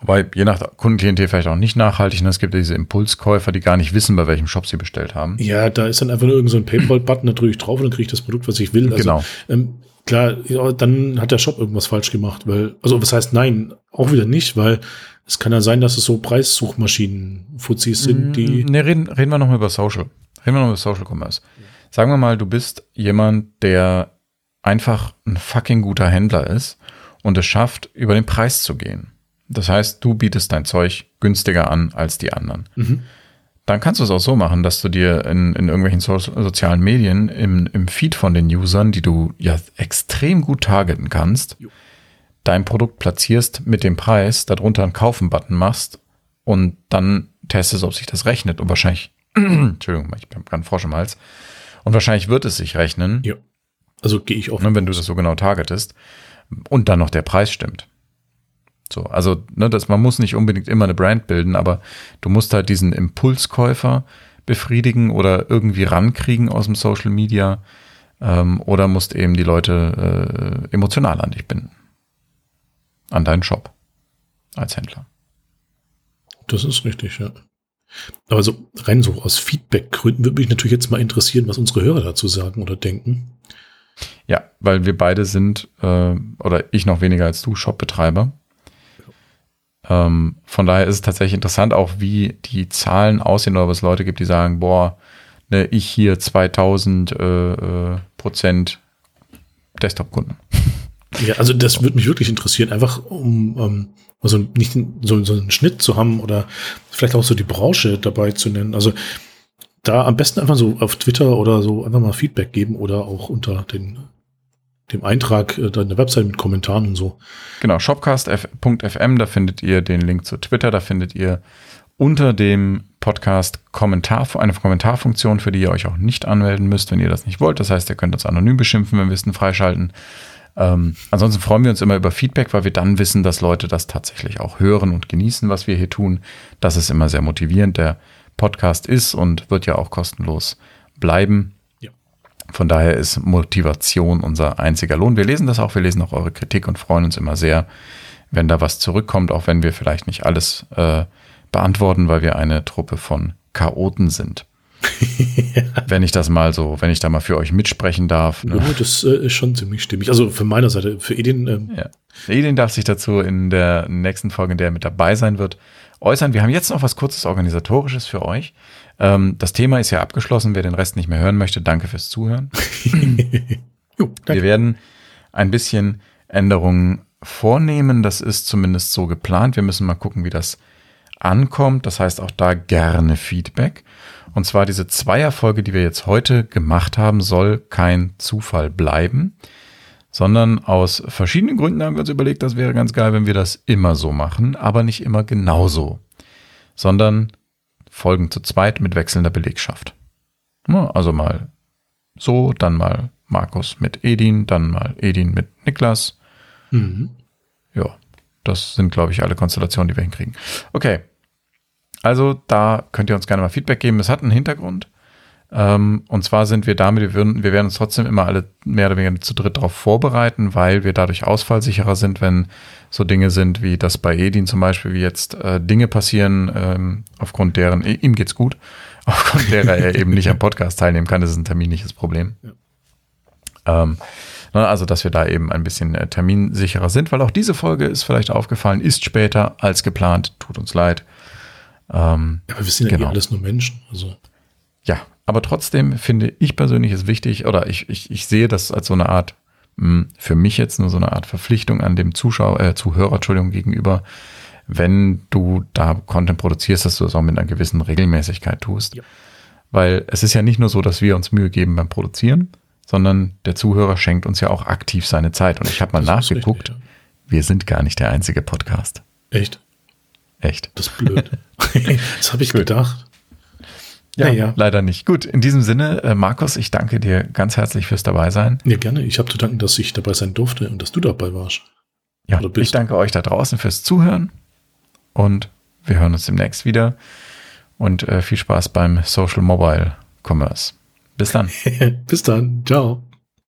Wobei, je nach Kundenklientel vielleicht auch nicht nachhaltig. Ne? Es gibt diese Impulskäufer, die gar nicht wissen, bei welchem Shop sie bestellt haben. Ja, da ist dann einfach nur irgend so ein Paypal-Button, da drücke ich drauf und dann kriege ich das Produkt, was ich will. Also, genau. Ähm, klar, ja, dann hat der Shop irgendwas falsch gemacht, weil, also was heißt nein, auch wieder nicht, weil es kann ja sein, dass es so Preissuchmaschinen, Fuzis sind, die. Ne, reden, reden wir nochmal über Social. Reden wir noch über Social Commerce. Sagen wir mal, du bist jemand, der einfach ein fucking guter Händler ist und es schafft, über den Preis zu gehen. Das heißt, du bietest dein Zeug günstiger an als die anderen. Mhm. Dann kannst du es auch so machen, dass du dir in, in irgendwelchen so sozialen Medien im, im Feed von den Usern, die du ja extrem gut targeten kannst, jo. dein Produkt platzierst mit dem Preis, darunter einen Kaufen-Button machst und dann testest, ob sich das rechnet. Und wahrscheinlich, Entschuldigung, ich bin gerade Frosch im Hals. Und wahrscheinlich wird es sich rechnen. Ja. Also gehe ich auch. Ne, wenn du das so genau targetest. Und dann noch der Preis stimmt. So, also, ne, das, man muss nicht unbedingt immer eine Brand bilden, aber du musst halt diesen Impulskäufer befriedigen oder irgendwie rankriegen aus dem Social Media ähm, oder musst eben die Leute äh, emotional an dich binden. An deinen Shop als Händler. Das ist richtig, ja. Aber so rein so aus Feedback-Gründen würde mich natürlich jetzt mal interessieren, was unsere Hörer dazu sagen oder denken. Ja, weil wir beide sind, äh, oder ich noch weniger als du, Shopbetreiber. Ähm, von daher ist es tatsächlich interessant, auch wie die Zahlen aussehen oder es Leute gibt, die sagen, boah, ne, ich hier 2000 äh, äh, Prozent Desktop-Kunden. Ja, also das würde mich wirklich interessieren, einfach um ähm, also nicht so, so einen Schnitt zu haben oder vielleicht auch so die Branche dabei zu nennen. Also da am besten einfach so auf Twitter oder so einfach mal Feedback geben oder auch unter den dem Eintrag äh, deiner Website mit Kommentaren und so. Genau, shopcast.fm, da findet ihr den Link zu Twitter, da findet ihr unter dem Podcast Kommentar, eine Kommentarfunktion, für die ihr euch auch nicht anmelden müsst, wenn ihr das nicht wollt. Das heißt, ihr könnt uns anonym beschimpfen, wenn wir es freischalten. Ähm, ansonsten freuen wir uns immer über Feedback, weil wir dann wissen, dass Leute das tatsächlich auch hören und genießen, was wir hier tun. Das ist immer sehr motivierend. Der Podcast ist und wird ja auch kostenlos bleiben. Von daher ist Motivation unser einziger Lohn. Wir lesen das auch, wir lesen auch eure Kritik und freuen uns immer sehr, wenn da was zurückkommt, auch wenn wir vielleicht nicht alles äh, beantworten, weil wir eine Truppe von Chaoten sind. ja. Wenn ich das mal so, wenn ich da mal für euch mitsprechen darf. Ne? Ja, das äh, ist schon ziemlich stimmig. Also von meiner Seite, für Edin. Ähm ja. Edin darf sich dazu in der nächsten Folge, in der er mit dabei sein wird, äußern. Wir haben jetzt noch was kurzes Organisatorisches für euch. Ähm, das Thema ist ja abgeschlossen. Wer den Rest nicht mehr hören möchte, danke fürs Zuhören. jo, danke. Wir werden ein bisschen Änderungen vornehmen. Das ist zumindest so geplant. Wir müssen mal gucken, wie das ankommt. Das heißt auch da gerne Feedback. Und zwar diese Zweierfolge, die wir jetzt heute gemacht haben, soll kein Zufall bleiben, sondern aus verschiedenen Gründen haben wir uns überlegt, das wäre ganz geil, wenn wir das immer so machen, aber nicht immer genauso, sondern Folgen zu zweit mit wechselnder Belegschaft. Also mal so, dann mal Markus mit Edin, dann mal Edin mit Niklas. Mhm. Ja, das sind, glaube ich, alle Konstellationen, die wir hinkriegen. Okay. Also da könnt ihr uns gerne mal Feedback geben. Es hat einen Hintergrund. Ähm, und zwar sind wir damit, wir, würden, wir werden uns trotzdem immer alle mehr oder weniger zu dritt darauf vorbereiten, weil wir dadurch ausfallsicherer sind, wenn so Dinge sind wie das bei Edin zum Beispiel, wie jetzt äh, Dinge passieren, ähm, aufgrund deren, ihm geht's gut, aufgrund derer er eben nicht am Podcast teilnehmen kann. Das ist ein terminliches Problem. Ja. Ähm, also, dass wir da eben ein bisschen äh, terminsicherer sind, weil auch diese Folge ist vielleicht aufgefallen, ist später als geplant. Tut uns leid. Ähm, ja, aber wir sind ja genau. alles nur Menschen. Also. Ja, aber trotzdem finde ich persönlich es wichtig, oder ich, ich, ich sehe das als so eine Art, mh, hm, für mich jetzt nur so eine Art Verpflichtung an dem Zuschauer, äh, Zuhörer, Entschuldigung, gegenüber, wenn du da Content produzierst, dass du das auch mit einer gewissen Regelmäßigkeit tust. Ja. Weil es ist ja nicht nur so, dass wir uns Mühe geben beim Produzieren, sondern der Zuhörer schenkt uns ja auch aktiv seine Zeit. Und ich habe mal das nachgeguckt, richtig, ja. wir sind gar nicht der einzige Podcast. Echt? Echt. Das ist blöd. das habe ich Gut. gedacht. Ja, ja, leider nicht. Gut, in diesem Sinne, äh, Markus, ich danke dir ganz herzlich fürs Dabeisein. Ja, gerne. Ich habe zu danken, dass ich dabei sein durfte und dass du dabei warst. Ja, ich danke euch da draußen fürs Zuhören und wir hören uns demnächst wieder und äh, viel Spaß beim Social Mobile Commerce. Bis dann. Bis dann. Ciao.